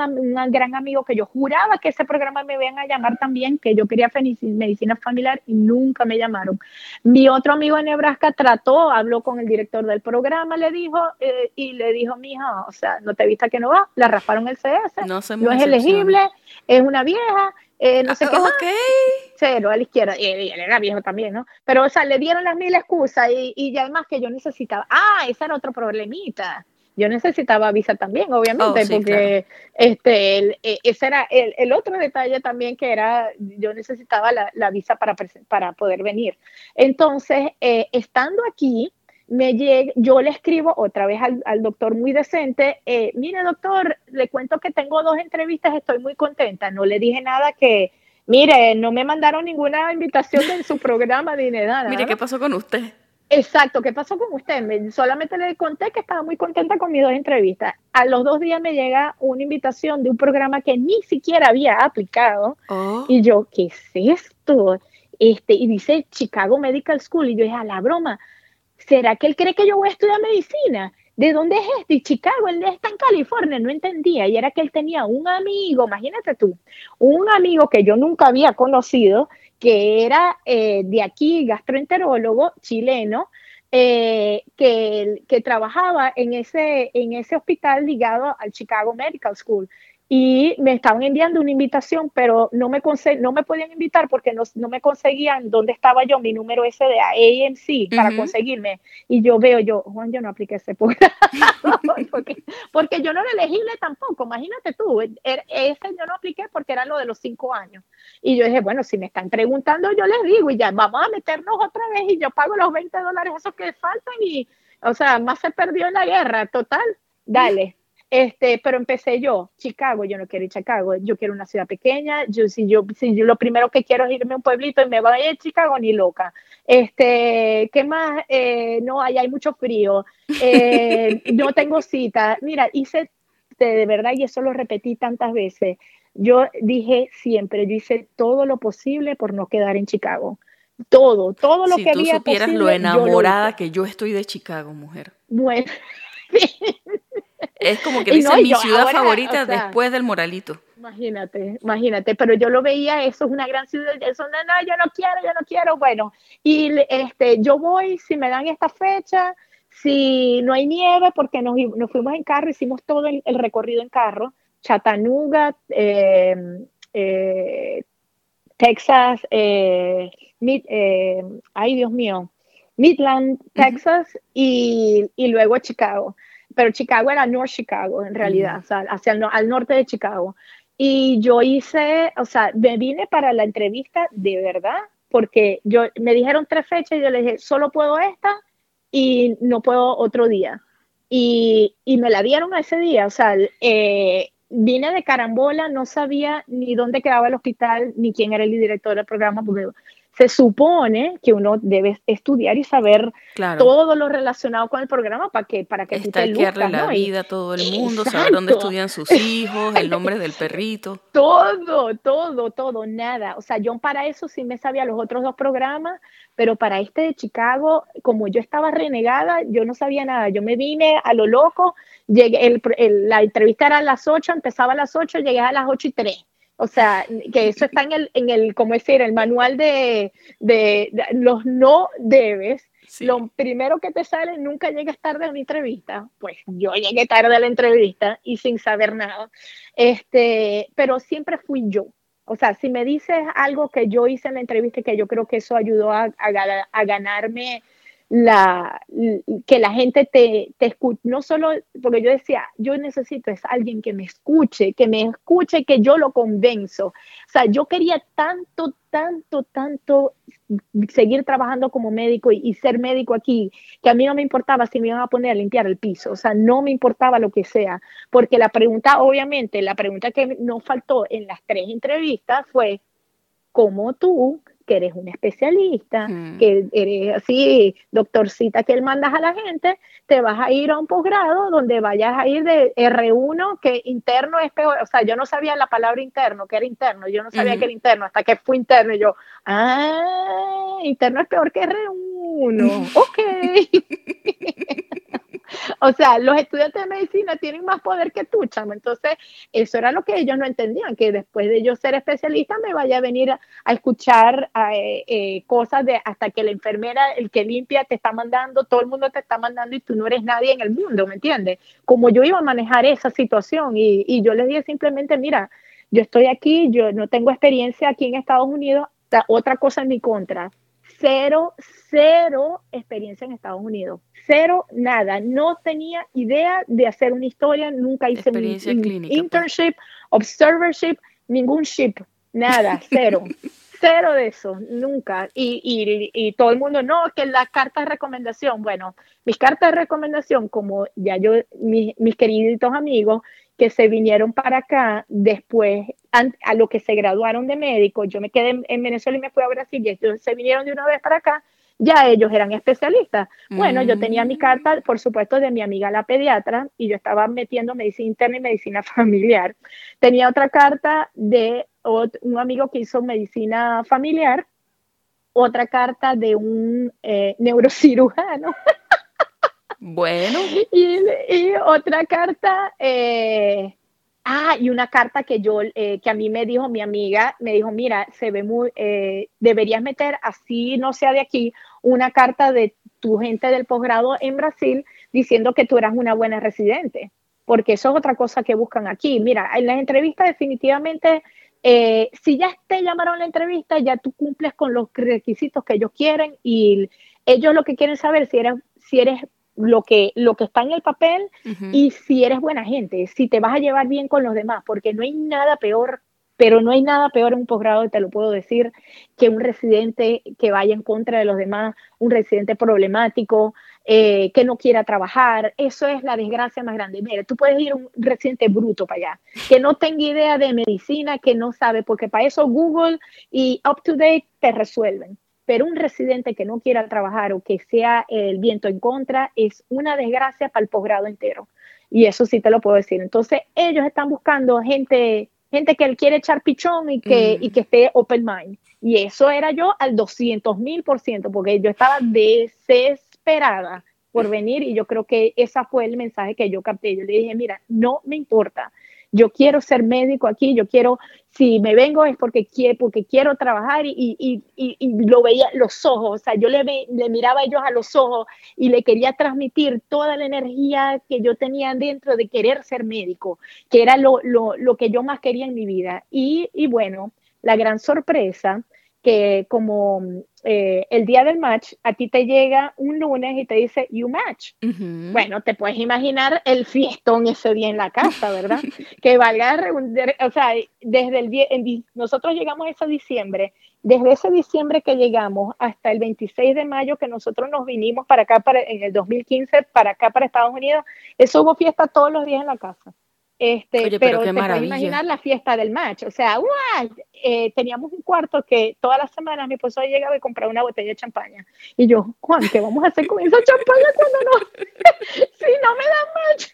gran amigo que yo juraba que ese programa me iban a llamar también, que yo quería medicina familiar y nunca me llamaron. Mi otro amigo en Nebraska trató, habló con el director del programa, le dijo, eh, y le dijo, mija, o sea, no te viste que no va, la rasparon el CS, no, es elegible, es una vieja, eh, no sé qué más. Cero a la izquierda. Y, él era viejo también, ¿no? Pero, o sea, le dieron las mil excusas y, y ya además que yo necesitaba. Ah, ese era otro problemita yo necesitaba visa también, obviamente, oh, porque este, e, ese era el, otro detalle también que era, yo necesitaba la, visa para, para poder venir. Entonces, eh, estando aquí, me llegue, yo le escribo otra vez al, doctor muy decente, eh, mire doctor, le cuento que tengo dos entrevistas, estoy muy contenta, no le dije nada que, mire, no me mandaron ninguna invitación en su programa ni nada. Mire, ¿qué pasó con usted? Exacto, ¿qué pasó con usted? Me, solamente le conté que estaba muy contenta con mis dos entrevistas. A los dos días me llega una invitación de un programa que ni siquiera había aplicado. Oh. Y yo, ¿qué es esto? Este, y dice Chicago Medical School. Y yo dije, a la broma, ¿será que él cree que yo voy a estudiar medicina? ¿De dónde es este? Y Chicago, él está en California, no entendía. Y era que él tenía un amigo, imagínate tú, un amigo que yo nunca había conocido, que era eh, de aquí, gastroenterólogo chileno, eh, que, que, trabajaba en ese, en ese hospital ligado al Chicago Medical School y me estaban enviando una invitación, pero no me, no me podían invitar porque no, no, me conseguían dónde estaba yo, mi número ese de AMC para conseguirme. Y yo veo, yo, Juan, yo no apliqué ese programa <laughs> porque, porque yo no era elegible tampoco, imagínate tú, er, ese yo no apliqué porque era lo de los cinco años. Y yo dije, bueno, si me están preguntando, yo les digo, y ya vamos a meternos otra vez y yo pago los 20 dólares esos que faltan y, o sea, más se perdió en la guerra, total, <laughs> dale. Este, pero empecé yo, Chicago, yo no quiero ir a Chicago, yo quiero una ciudad pequeña, yo si yo, si yo lo primero que quiero es irme a un pueblito y me voy a, Chicago, ni loca. Este, ¿qué más? Eh, no, allá hay mucho frío, eh, no tengo cita. Mira, hice de verdad, y eso lo repetí tantas veces, yo dije siempre, yo hice todo lo posible por no quedar en Chicago todo, todo lo si que tú había supieras posible, lo yo enamorada hice. que yo estoy de Chicago, mujer. Bueno, <laughs> Es como que <laughs> dice no, mi yo ciudad ahora, favorita o sea, después del Moralito. Imagínate, imagínate, pero yo lo veía, eso es una gran ciudad, eso no, no, yo no quiero, yo no quiero, bueno, y este, yo voy, si me dan esta fecha, si no hay nieve, porque nos, nos fuimos en carro, hicimos todo el, el recorrido en carro, Chattanooga, eh, eh, Texas, eh, Mid, eh, ay Dios mío, Midland, Texas, y, y luego Chicago pero Chicago era North Chicago en realidad, Ujú. o sea, hacia el, al norte de Chicago. Y yo hice, o sea, me vine para la entrevista de verdad, porque yo me dijeron tres fechas y yo le dije, solo puedo esta y no puedo otro día. Y, y me la dieron ese día, o sea, eh, vine de carambola, no sabía ni dónde quedaba el hospital, ni quién era el director del programa, porque se supone que uno debe estudiar y saber Claro. todo lo relacionado con el programa para que para que tú te la ¿no? Vida a todo el mundo, saber dónde Exacto. estudian sus hijos, el nombre del perrito. <laughs> todo, todo, todo, nada. O sea, yo para eso sí me sabía los otros dos programas, pero para este de Chicago, como yo estaba renegada, yo no sabía nada. Yo me vine a lo loco, llegué, el, el- la entrevista era a las 8, empezaba a las 8, llegué a las 8 y 3. O sea, que eso está en el, en el como decir, el manual de, de- de los no debes. Sí. Lo primero que te sale, nunca llegues tarde a una entrevista. Pues yo llegué tarde a la entrevista y sin saber nada. Este, pero siempre fui yo. O sea, si me dices algo que yo hice en la entrevista, que yo creo que eso ayudó a, a gana- a ganarme la, que la gente te, te escuche, no solo, porque yo decía, yo necesito es alguien que me escuche, que me escuche, que yo lo convenzo. O sea, yo quería tanto, tanto, tanto seguir trabajando como médico y, y ser médico aquí, que a mí no me importaba si me iban a poner a limpiar el piso, o sea, no me importaba lo que sea, porque la pregunta, obviamente, la pregunta que no faltó en las tres entrevistas fue, ¿cómo tú, que eres un especialista, Mm. que eres así, doctorcita que él mandas a la gente, te vas a ir a un posgrado donde vayas a ir de R1, que interno es peor, o sea, yo no sabía la palabra interno, que era interno, yo no sabía que era interno, hasta que fue interno, y yo, ah, interno es peor que R1, <laughs> ok. <laughs> <laughs> O sea, los estudiantes de medicina tienen más poder que tú, chamo. Entonces, eso era lo que ellos no entendían, que después de yo ser especialista me vaya a venir a, escuchar eh, eh, cosas de hasta que la enfermera, el que limpia, te está mandando, todo el mundo te está mandando y tú no eres nadie en el mundo, ¿me entiendes? Como yo iba a manejar esa situación y, y yo les dije simplemente, mira, yo estoy aquí, yo no tengo experiencia aquí en Estados Unidos, otra cosa en mi contra, cero, cero experiencia en Estados Unidos. Cero, nada. No tenía idea de hacer una historia, nunca hice un, clínica, pues. internship, observership, ningún ship, nada, <laughs> cero. Cero de eso, nunca. Y, y, y todo el mundo, no, que las cartas de recomendación. Bueno, mis cartas de recomendación, como ya yo, mis, mis queridos amigos que se vinieron para acá después, a lo que se graduaron de médico, yo me quedé en, en Venezuela y me fui a Brasil y ellos se vinieron de una vez para acá, ya ellos eran especialistas. Bueno, yo tenía mi Mm. carta, por supuesto, de mi amiga la pediatra y yo estaba metiendo medicina interna y medicina <laughs> familiar. Tenía otra carta de un amigo que hizo medicina familiar, otra carta de un eh, neurocirujano <laughs> Bueno, <laughs> y, otra carta, eh, ah, y una carta que yo, eh, que a mí me dijo mi amiga, me dijo, mira, se ve muy, eh, deberías meter, así no sea de aquí, una carta de tu gente del posgrado en Brasil diciendo que tú eras una buena residente, porque eso es otra cosa que buscan aquí. Mira, en las entrevistas definitivamente, si ya te llamaron a la entrevista, ya tú cumples con los requisitos que ellos quieren y ellos lo que quieren saber si eres, si eres lo que, lo que está en el papel y si eres buena gente, si te vas a llevar bien con los demás, porque no hay nada peor, pero no hay nada peor en un posgrado, te lo puedo decir, que un residente que vaya en contra de los demás, un residente problemático, eh, que no quiera trabajar. Eso es la desgracia más grande. Mira, tú puedes ir a un residente bruto para allá, que no tenga idea de medicina, que no sabe, porque para eso Google y UpToDate te resuelven pero un residente que no quiera trabajar o que sea el viento en contra es una desgracia para el posgrado entero. Y eso sí te lo puedo decir. Entonces, ellos están buscando gente gente que quiere echar pichón y que, y mm. que esté open mind. Y eso era yo al 200 mil por ciento, porque yo estaba desesperada por venir y yo creo que ese fue el mensaje que yo capté. Yo le dije, mira, no me importa yo quiero ser médico aquí, yo quiero, si me vengo es porque quiero, porque quiero trabajar y, y, y, y lo veía los ojos, o sea, yo le, le miraba a ellos a los ojos y le quería transmitir toda la energía que yo tenía dentro de querer ser médico, que era lo, lo, lo que yo más quería en mi vida. Y, y bueno, la gran sorpresa que como eh, el día del match, a ti te llega un lunes y te dice, you match. Bueno, te puedes imaginar el fiestón ese día en la casa, ¿verdad? <laughs> que valga, o sea, desde el día, nosotros llegamos ese diciembre, desde ese diciembre que llegamos hasta el 26 de mayo que nosotros nos vinimos para acá, para, en el 2015, para acá, para Estados Unidos, eso hubo fiesta todos los días en la casa. Este, pero, te puedes imaginar la fiesta del match. O sea, eh, teníamos un cuarto que todas las semanas mi esposo llegaba y compraba una botella de champaña. Y yo, Juan, ¿qué vamos a hacer con esa champaña cuando no? <laughs> si no me dan match.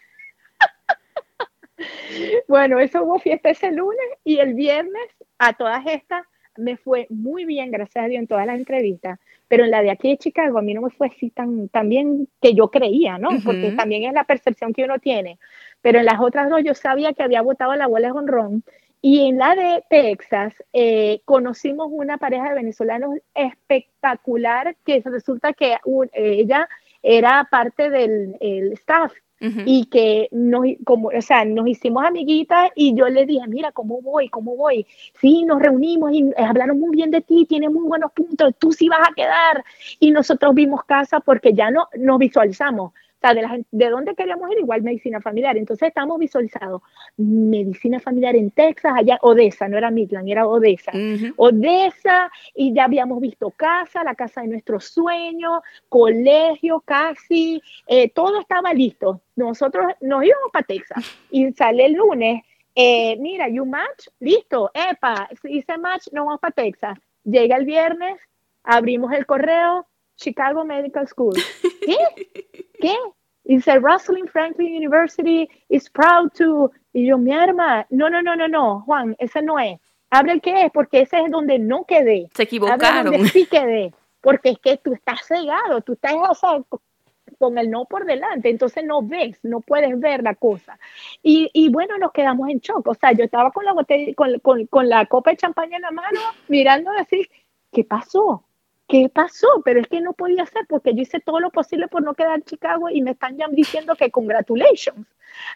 <laughs> bueno, eso hubo fiesta ese lunes y el viernes a todas estas me fue muy bien, gracias a Dios, en todas las entrevistas, pero en la de aquí de Chicago a mí no me fue así tan, tan bien que yo creía, ¿no? Porque también es la percepción que uno tiene pero en las otras dos yo sabía que había votado a la abuela Honrón. Y en la de Texas eh, conocimos una pareja de venezolanos espectacular que resulta que ella era parte del staff y que nos, como, o sea, nos hicimos amiguitas y yo le dije, mira, ¿cómo voy? ¿Cómo voy? Sí, nos reunimos y hablaron muy bien de ti, tiene muy buenos puntos, tú sí vas a quedar. Y nosotros vimos casa porque ya no nos visualizamos o sea, de, de dónde queríamos ir, igual medicina familiar. Entonces estamos visualizados medicina familiar en Texas, allá Odessa, no era Midland, era Odessa. Odessa, y ya habíamos visto casa, la casa de nuestros sueños, colegio casi, eh, todo estaba listo. Nosotros nos íbamos para Texas y sale el lunes. Eh, mira, you match, listo, epa, hice match, nos vamos para Texas. Llega el viernes, abrimos el correo, Chicago Medical School. <laughs> ¿Qué? ¿Qué? Dice, Rosalind Franklin University is proud to... Y yo, mi arma, no, no, no, no, no, Juan, ese no es. Abre el que es, porque ese es donde no quedé. Se equivocaron. donde sí quedé, porque es que tú estás cegado, tú estás con el no por delante, entonces no ves, no puedes ver la cosa. Y, y bueno, nos quedamos en shock. O sea, yo estaba con la botella, con, con, con la copa de champaña en la mano, mirando así, ¿qué pasó? ¿Qué pasó? Pero es que no podía ser porque yo hice todo lo posible por no quedar en Chicago y me están ya diciendo que congratulations.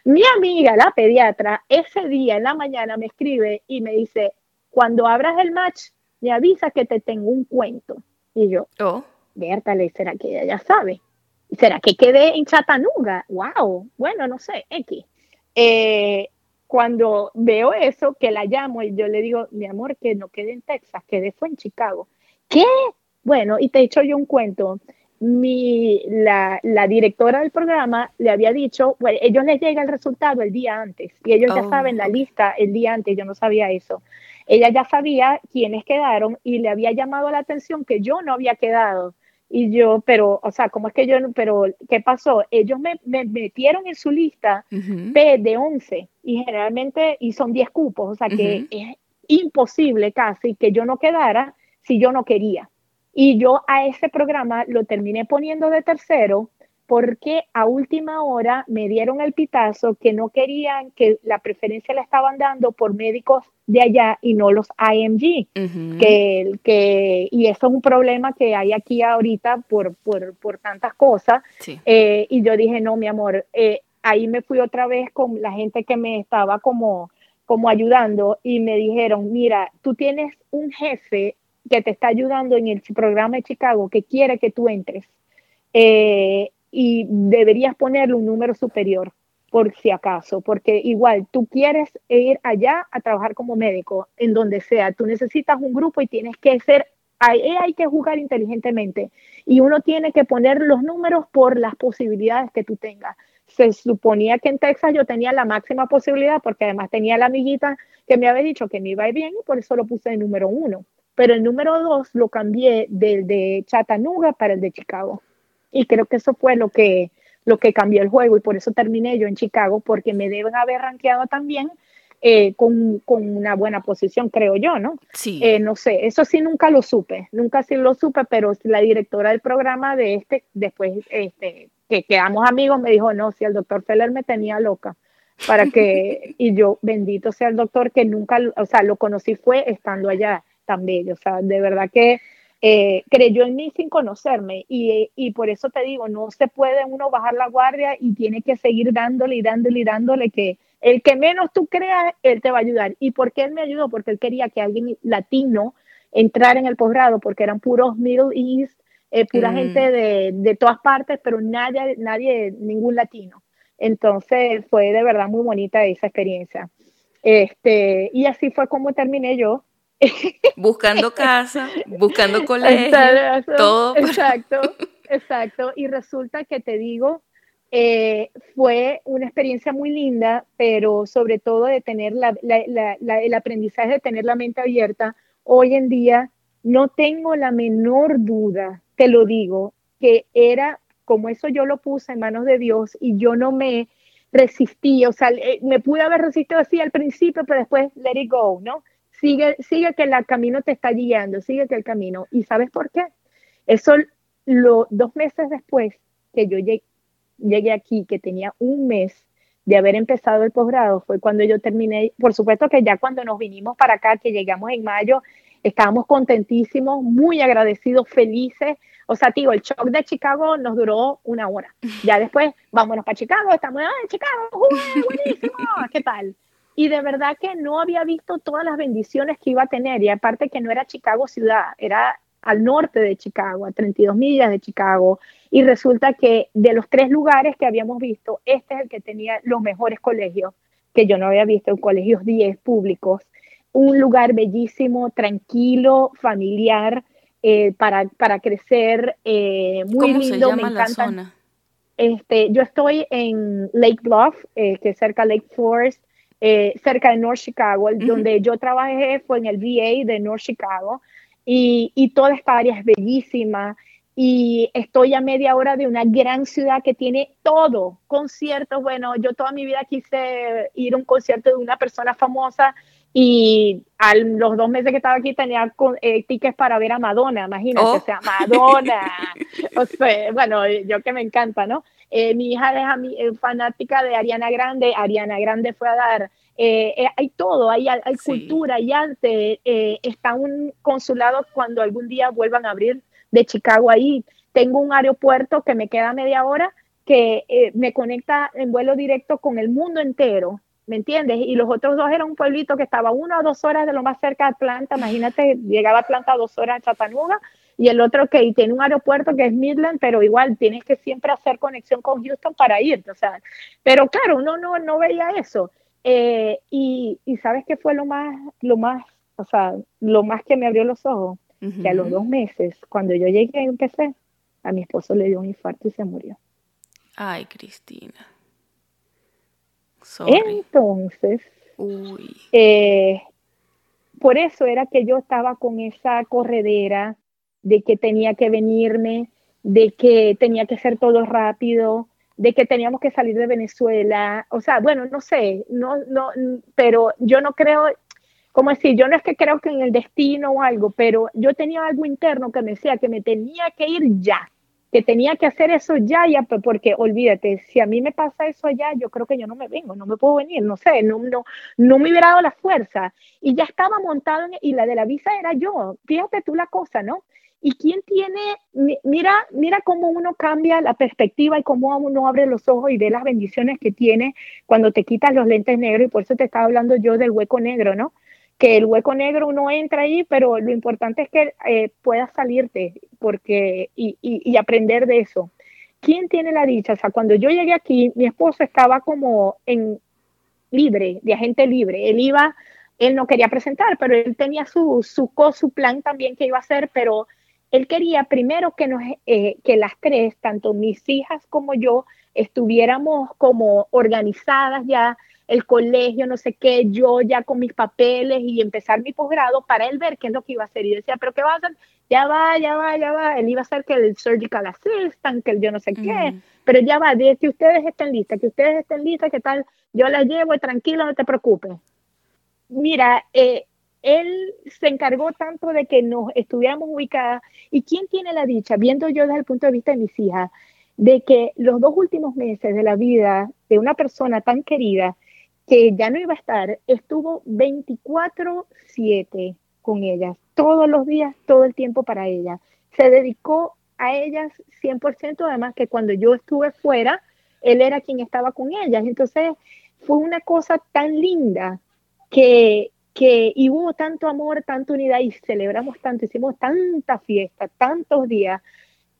Mi amiga, la pediatra, ese día en la mañana me escribe y me dice, cuando abras el match, me avisa que te tengo un cuento. Y yo, oh. Bertale, ¿será que ella ya sabe? ¿Será que quedé en Chattanooga? ¡Wow! Bueno, no sé, X. Eh, cuando veo eso, que la llamo y yo le digo, mi amor, que no quede en Texas, quede fue en Chicago. ¿Qué? Bueno, y te he hecho yo un cuento. Mi, la, la, directora del programa le había dicho, bueno, ellos les llega el resultado el día antes y ellos ya oh, saben la lista el día antes, yo no sabía eso. Ella ya sabía quiénes quedaron y le había llamado la atención que yo no había quedado. Y yo, pero, o sea, ¿cómo es que yo, pero, ¿qué pasó? Ellos me, me metieron en su lista P de 11 y generalmente, y son 10 cupos, o sea que es imposible casi que yo no quedara si yo no quería. Y yo a ese programa lo terminé poniendo de tercero porque a última hora me dieron el pitazo que no querían que la preferencia la estaban dando por médicos de allá y no los IMG. que, que, y eso es un problema que hay aquí ahorita por, por, por tantas cosas. Eh, y yo dije, no, mi amor, eh, ahí me fui otra vez con la gente que me estaba como, como ayudando y me dijeron, mira, tú tienes un jefe que te está ayudando en el programa de Chicago, que quiere que tú entres, eh, y deberías ponerle un número superior por si acaso, porque igual tú quieres ir allá a trabajar como médico, en donde sea, tú necesitas un grupo y tienes que ser, hay, hay que jugar inteligentemente y uno tiene que poner los números por las posibilidades que tú tengas. Se suponía que en Texas yo tenía la máxima posibilidad porque además tenía la amiguita que me había dicho que me iba bien y por eso lo puse de número uno pero el número dos lo cambié del de Chattanooga para el de Chicago. Y creo que eso fue lo que, lo que cambió el juego y por eso terminé yo en Chicago, porque me deben haber rankeado también eh, con, con, una buena posición, creo yo, ¿no? Sí. Eh, no sé, eso sí nunca lo supe, nunca sí lo supe, pero la directora del programa de este, después este, que quedamos amigos, me dijo, no, si el doctor Feller me tenía loca para que, <laughs> y yo, bendito sea el doctor, que nunca, o sea, lo conocí fue estando allá tan bello, o sea, de verdad que eh, creyó en mí sin conocerme y, y, por eso te digo, no se puede uno bajar la guardia y tiene que seguir dándole y dándole y dándole que el que menos tú creas, él te va a ayudar. ¿Y por qué él me ayudó? Porque él quería que alguien latino entrara en el posgrado, porque eran puros Middle East, eh, pura mm. gente de, de, todas partes, pero nadie, nadie, ningún latino. Entonces fue de verdad muy bonita esa experiencia. Este, y así fue como terminé yo. Buscando casa, buscando <laughs> colegio, todo. Exacto, exacto. Y resulta que te digo, eh, fue una experiencia muy linda, pero sobre todo de tener la, el aprendizaje de tener la mente abierta. Hoy en día no tengo la menor duda, te lo digo, que era como eso yo lo puse en manos de Dios y yo no me resistí, o sea, me pude haber resistido así al principio, pero después let it go, ¿no? Sigue, sigue que el camino te está guiando, sigue que el camino. ¿Y sabes por qué? Eso, lo, dos meses después que yo llegué, aquí, que tenía un mes de haber empezado el posgrado, fue cuando yo terminé, por supuesto que ya cuando nos vinimos para acá, que llegamos en mayo, estábamos contentísimos, muy agradecidos, felices. O sea, digo, el shock de Chicago nos duró una hora. Ya después, vámonos para Chicago, estamos en Chicago, buenísimo, ¿qué tal? Y de verdad que no había visto todas las bendiciones que iba a tener. Y aparte que no era Chicago ciudad, era al norte de Chicago, a 32 millas de Chicago, y resulta que de los tres lugares que habíamos visto, este es el que tenía los mejores colegios, que yo no había visto, colegios 10 públicos, un lugar bellísimo, tranquilo, familiar, eh, para, para, crecer, eh, muy lindo, se llama me encanta. La zona? Este, yo estoy en Lake Bluff, eh, que es cerca de Lake Forest, cerca de North Chicago, donde yo trabajé fue en el VA de North Chicago, y, toda esta área es bellísima. Y estoy a media hora de una gran ciudad que tiene todo, conciertos, bueno, yo toda mi vida quise ir a un concierto de una persona famosa y a los dos meses que estaba aquí tenía eh, tickets para ver a Madonna, imagínate, oh. o sea, Madonna, <laughs> o sea, bueno, yo que me encanta, ¿no? Eh, mi hija es, es fanática de Ariana Grande, Ariana Grande fue a dar eh, eh, hay todo, hay, hay cultura, hay arte, eh, está un consulado cuando algún día vuelvan a abrir de Chicago ahí. Tengo un aeropuerto que me queda media hora que me conecta en vuelo directo con el mundo entero, ¿me entiendes? Y los otros dos eran un pueblito que estaba una o dos horas de lo más cerca de Atlanta, imagínate, llegaba a Atlanta dos horas a Chattanooga, y el otro que tiene un aeropuerto que es Midland, pero igual tienes que siempre hacer conexión con Houston para ir, o sea, pero claro, uno no, no veía eso. Eh, y, y, sabes qué fue lo más, lo más, o sea, lo más que me abrió los ojos, que a los dos meses, cuando yo llegué y empecé, a mi esposo le dio un infarto y se murió. Ay, Cristina. Entonces, eh, por eso era que yo estaba con esa corredera de que tenía que venirme, de que tenía que hacer todo rápido, de que teníamos que salir de Venezuela, o sea, bueno, no sé, no, no, pero yo no creo, como decir, yo no es que creo que en el destino o algo, pero yo tenía algo interno que me decía que me tenía que ir ya, que tenía que hacer eso ya, ya, porque olvídate, si a mí me pasa eso ya, yo creo que yo no me vengo, no me puedo venir, no sé, no, no, no me hubiera dado la fuerza. Y ya estaba montado, y la de la visa era yo, fíjate tú la cosa, ¿no? ¿Y quién tiene, mira, mira cómo uno cambia la perspectiva y cómo uno abre los ojos y ve las bendiciones que tiene cuando te quitas los lentes negros y por eso te estaba hablando yo del hueco negro, ¿no? Que el hueco negro uno entra ahí, pero lo importante es que eh, puedas salirte porque, y, y, aprender de eso. ¿Quién tiene la dicha? O sea, cuando yo llegué aquí, mi esposo estaba como en libre, de agente libre. Él iba, él no quería presentar, pero él tenía su, su, su plan también que iba a hacer, pero él quería primero que, nos, eh, que las tres, tanto mis hijas como yo, estuviéramos como organizadas ya, el colegio, no sé qué, yo ya con mis papeles y empezar mi posgrado para él ver qué es lo que iba a hacer. Y decía, pero ¿qué va a hacer? Ya va, ya va, ya va. Él iba a hacer que el surgical assistant, que el yo no sé qué, pero ya va, de que ustedes estén listas, que ustedes estén listas, ¿qué tal? Yo la llevo y tranquilo, no te preocupes. mira, eh, él se encargó tanto de que nos estuviéramos ubicadas. ¿Y quién tiene la dicha, viendo yo desde el punto de vista de mis hijas, de que los dos últimos meses de la vida de una persona tan querida que ya no iba a estar, estuvo 24/7 con ellas, todos los días, todo el tiempo para ellas. Se dedicó a ellas 100%, además que cuando yo estuve fuera, él era quien estaba con ellas. Entonces fue una cosa tan linda que, que y hubo tanto amor, tanta unidad y celebramos tanto, hicimos tanta fiesta, tantos días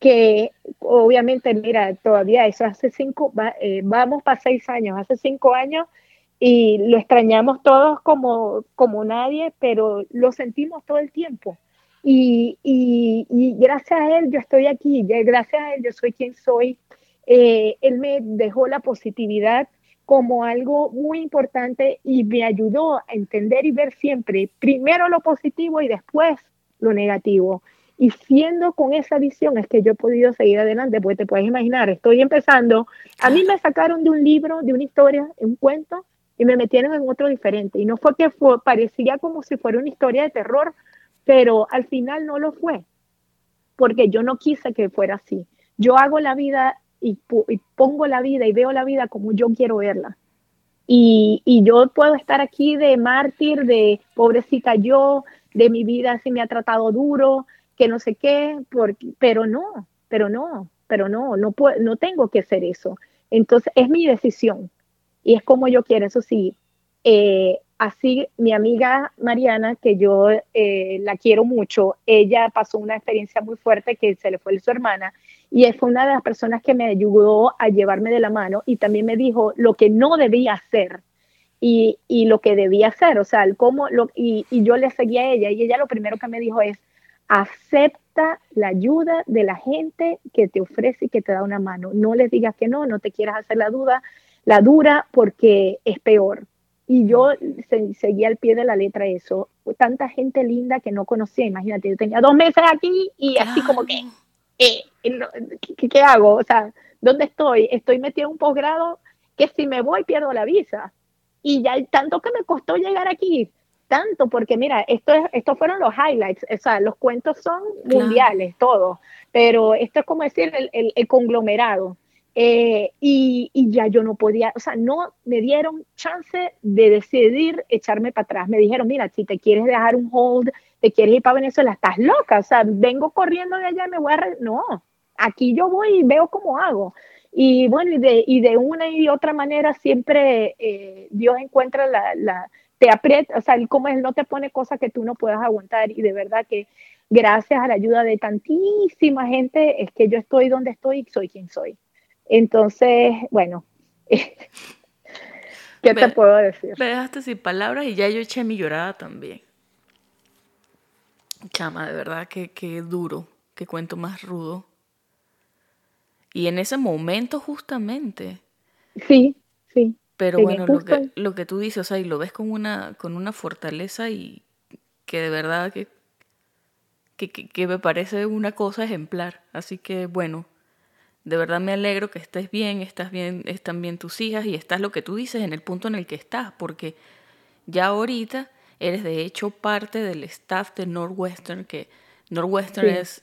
que obviamente, mira, todavía eso hace cinco, eh, vamos para seis años, hace cinco años y lo extrañamos todos como, como nadie, pero lo sentimos todo el tiempo. Y, y, gracias a él yo estoy aquí, gracias a él yo soy quien soy. Eh, él me dejó la positividad como algo muy importante y me ayudó a entender y ver siempre primero lo positivo y después lo negativo. Y siendo con esa visión es que yo he podido seguir adelante, porque te puedes imaginar, estoy empezando, a mí me sacaron de un libro, de una historia, un cuento, y me metieron en otro diferente. Y no fue que parecía como si fuera una historia de terror, pero al final no lo fue, porque yo no quise que fuera así. Yo hago la vida y, pongo la vida y veo la vida como yo quiero verla. Y, yo puedo estar aquí de mártir, de pobrecita yo, de mi vida si me ha tratado duro, que no sé qué, pero no, pero no, pero no, no, puedo, no tengo que hacer eso. Entonces es mi decisión y es como yo quiero, eso sí. Eh, así mi amiga Mariana, que yo eh, la quiero mucho, ella pasó una experiencia muy fuerte que se le fue su hermana y fue una de las personas que me ayudó a llevarme de la mano y también me dijo lo que no debía hacer y, y lo que debía hacer, o sea, el cómo, lo, y, y yo le seguía a ella y ella lo primero que me dijo es, acepta la ayuda de la gente que te ofrece y que te da una mano. No les digas que no, no te quieras hacer la duda, la dura porque es peor. Y yo seguía al pie de la letra eso. Tanta gente linda que no conocía, imagínate, yo tenía dos meses aquí y así como que, eh, ¿qué, hago? O sea, ¿dónde estoy? Estoy metido en un posgrado que si me voy pierdo la visa. Y ya tanto que me costó llegar aquí, tanto, porque mira, esto es, estos fueron los highlights, o sea, los cuentos son mundiales, todos, pero esto es como decir el, el, conglomerado. Eh, y, y, ya yo no podía, o sea, no me dieron chance de decidir echarme para atrás. Me dijeron, mira, si te quieres dejar un hold, te quieres ir para Venezuela, estás loca, o sea, vengo corriendo de allá, me voy a... No, aquí yo voy y veo cómo hago. Y bueno, y de, y de una y otra manera siempre eh, Dios encuentra la, la te aprieta, o sea, como él no te pone cosas que tú no puedas aguantar y de verdad que gracias a la ayuda de tantísima gente es que yo estoy donde estoy y soy quien soy. Entonces, bueno, <laughs> ¿qué te puedo decir? Me dejaste sin palabras y ya yo eché mi llorada también. Chama, de verdad que, que duro, que cuento más rudo. Y en ese momento justamente. Sí, sí. Pero bueno, lo que, lo que tú dices, o sea, y lo ves con una, con una fortaleza y que de verdad que, que, que, me parece una cosa ejemplar. Así que bueno, de verdad me alegro que estés bien, estás bien, están bien tus hijas y estás lo que tú dices en el punto en el que estás, porque ya ahorita eres de hecho parte del staff de Northwestern, que Northwestern es,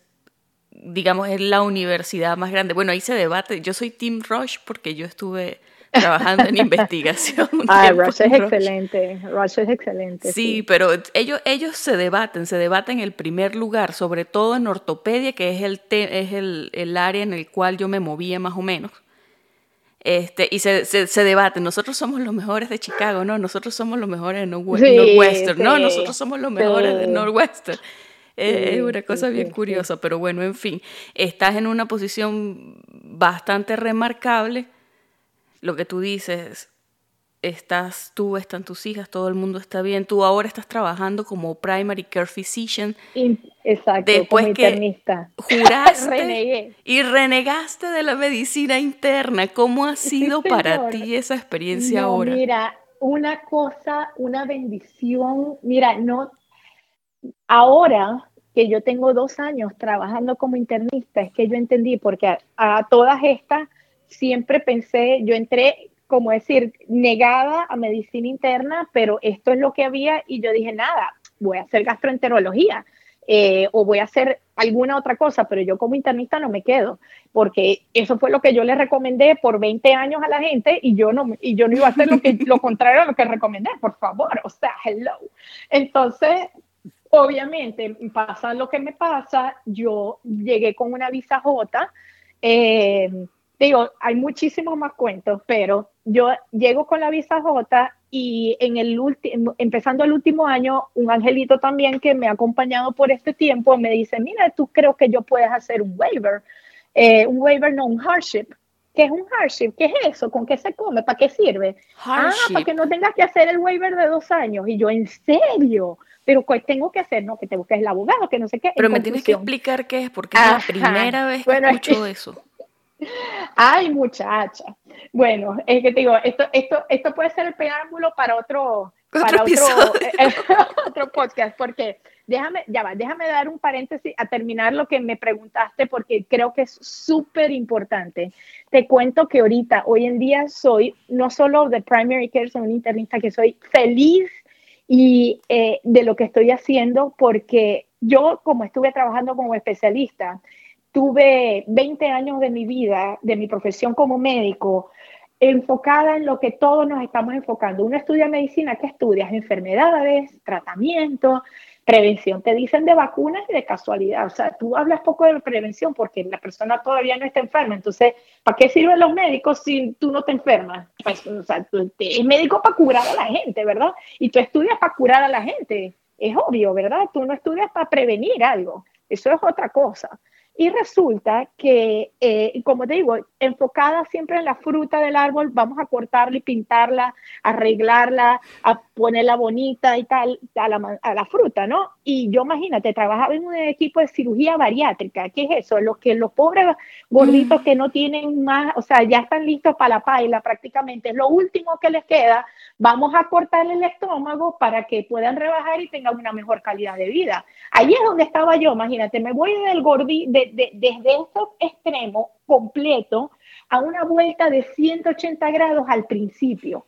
digamos, es la universidad más grande. Bueno, ahí se debate. Yo soy Team Rush porque yo estuve trabajando en investigación. <laughs> <laughs> Ah, Rush es excelente, Rush es excelente. Sí, pero ellos, ellos se debaten, se debaten en el primer lugar, sobre todo en ortopedia, que es el, es el, el área en el cual yo me movía más o menos. Este, y se, se, debaten, nosotros somos los mejores de Chicago, no, nosotros somos los mejores de Northwestern, no, nosotros somos los mejores de Northwestern. es una cosa bien curiosa, pero bueno, en fin, estás en una posición bastante remarcable lo que tú dices, estás tú, están tus hijas, todo el mundo está bien, tú ahora estás trabajando como primary care physician. Exacto, después como que juraste <laughs> y renegaste de la medicina interna. ¿Cómo ha sido para ti esa experiencia ahora? Mira, una cosa, una bendición. Mira, no, ahora que yo tengo dos años trabajando como internista, es que yo entendí, porque a todas estas siempre pensé, yo entré como decir, negada a medicina interna, pero esto es lo que había y yo dije, nada, voy a hacer gastroenterología eh, o voy a hacer alguna otra cosa, pero yo como internista no me quedo, porque eso fue lo que yo le recomendé por 20 años a la gente y yo no, y yo no iba a hacer lo, que, lo <laughs> contrario a lo que recomendé, por favor, o sea, hello. Entonces, obviamente, pasa lo que me pasa, yo llegué con una visa J, eh, digo, hay muchísimos más cuentos, pero yo llego con la visa J y en el último, empezando el último año, un angelito también que me ha acompañado por este tiempo me dice, mira, tú creo que yo puedes hacer un waiver, eh, un waiver no un hardship. ¿Qué es un hardship? ¿Qué es eso? ¿Con qué se come? ¿Para qué sirve? Ah, para que no tengas que hacer el waiver de dos años. Y yo, ¿en serio? Pero ¿qué tengo que hacer? No, que te busques el abogado, que no sé qué. Pero me tienes que explicar qué es, porque es la primera vez que escucho eso. Ay, muchacha. Bueno, es que te digo, esto, esto, esto puede ser el preámbulo para otro, para <laughs> otro, podcast, porque déjame, ya va, déjame dar un paréntesis a terminar lo que me preguntaste, porque creo que es súper importante. Te cuento que ahorita, hoy en día, soy no solo de primary care, soy un internista que soy feliz y eh, de lo que estoy haciendo, porque yo, como estuve trabajando como especialista, tuve 20 años de mi vida, de mi profesión como médico, enfocada en lo que todos nos estamos enfocando. Uno estudia medicina, ¿qué estudias? Enfermedades, tratamiento, prevención. Te dicen de vacunas y de casualidad. O sea, tú hablas poco de prevención porque la persona todavía no está enferma. Entonces, ¿para qué sirven los médicos si tú no te enfermas? Pues, o sea, tú eres médico para curar a la gente, ¿verdad? Y tú estudias para curar a la gente. Es obvio, ¿verdad? Tú no estudias para prevenir algo. Eso es otra cosa. Y resulta que, eh, como te digo, enfocada siempre en la fruta del árbol, vamos a cortarla y pintarla, arreglarla, a ponerla bonita y tal, a la, a la fruta, ¿no? Y yo, imagínate, trabajaba en un equipo de cirugía bariátrica. ¿Qué es eso? Los que los pobres gorditos mm. que no tienen más, o sea, ya están listos para la paila prácticamente. Es lo último que les queda. Vamos a cortarle el estómago para que puedan rebajar y tengan una mejor calidad de vida. Ahí es donde estaba yo, imagínate, me voy del gordito, de, desde este extremo completo a una vuelta de 180 grados al principio.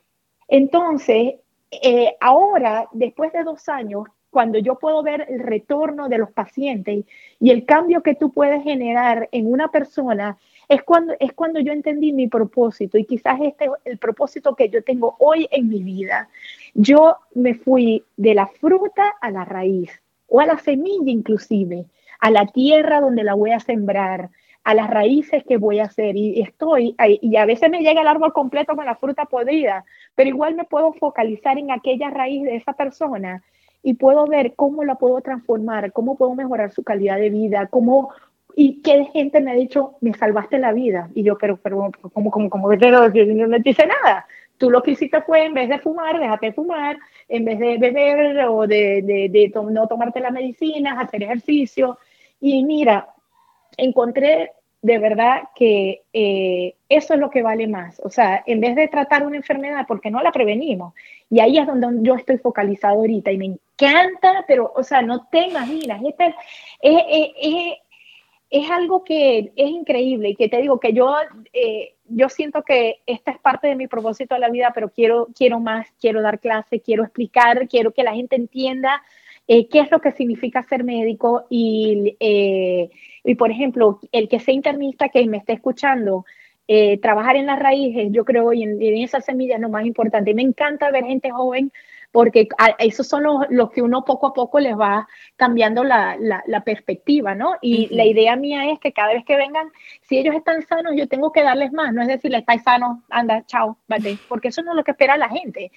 Entonces, eh, ahora, después de dos años, cuando yo puedo ver el retorno de los pacientes y el cambio que tú puedes generar en una persona, es cuando, es cuando yo entendí mi propósito y quizás este es el propósito que yo tengo hoy en mi vida. Yo me fui de la fruta a la raíz o a la semilla inclusive a la tierra donde la voy a sembrar, a las raíces que voy a hacer. Y estoy, y a veces me llega el árbol completo con la fruta podrida, pero igual me puedo focalizar en aquella raíz de esa persona y puedo ver cómo la puedo transformar, cómo puedo mejorar su calidad de vida, cómo y qué gente me ha dicho, me salvaste la vida. Y yo, pero, pero, como, como, como, no te dice nada. Tú lo que hiciste fue, en vez de fumar, déjate fumar, en vez de beber o de, de, de no tomarte las medicinas, hacer ejercicio, y mira, encontré de verdad que eh, eso es lo que vale más. O sea, en vez de tratar una enfermedad, porque no la prevenimos. Y ahí es donde yo estoy focalizado ahorita y me encanta, pero, o sea, no te imaginas. Este, es, es, algo que es increíble y que te digo que yo, eh, yo siento que esta es parte de mi propósito de la vida, pero quiero, quiero más, quiero dar clase, quiero explicar, quiero que la gente entienda eh, qué es lo que significa ser médico y, eh, y, por ejemplo, el que sea internista que me esté escuchando, eh, trabajar en las raíces, yo creo, y en, esas semillas es lo más importante. Me encanta ver gente joven porque esos son los, que uno poco a poco les va cambiando la, la, perspectiva, ¿no? Y la idea mía es que cada vez que vengan, si ellos están sanos, yo tengo que darles más, no es decirle, estáis sano, anda, chao, vale, porque eso no es lo que espera la gente.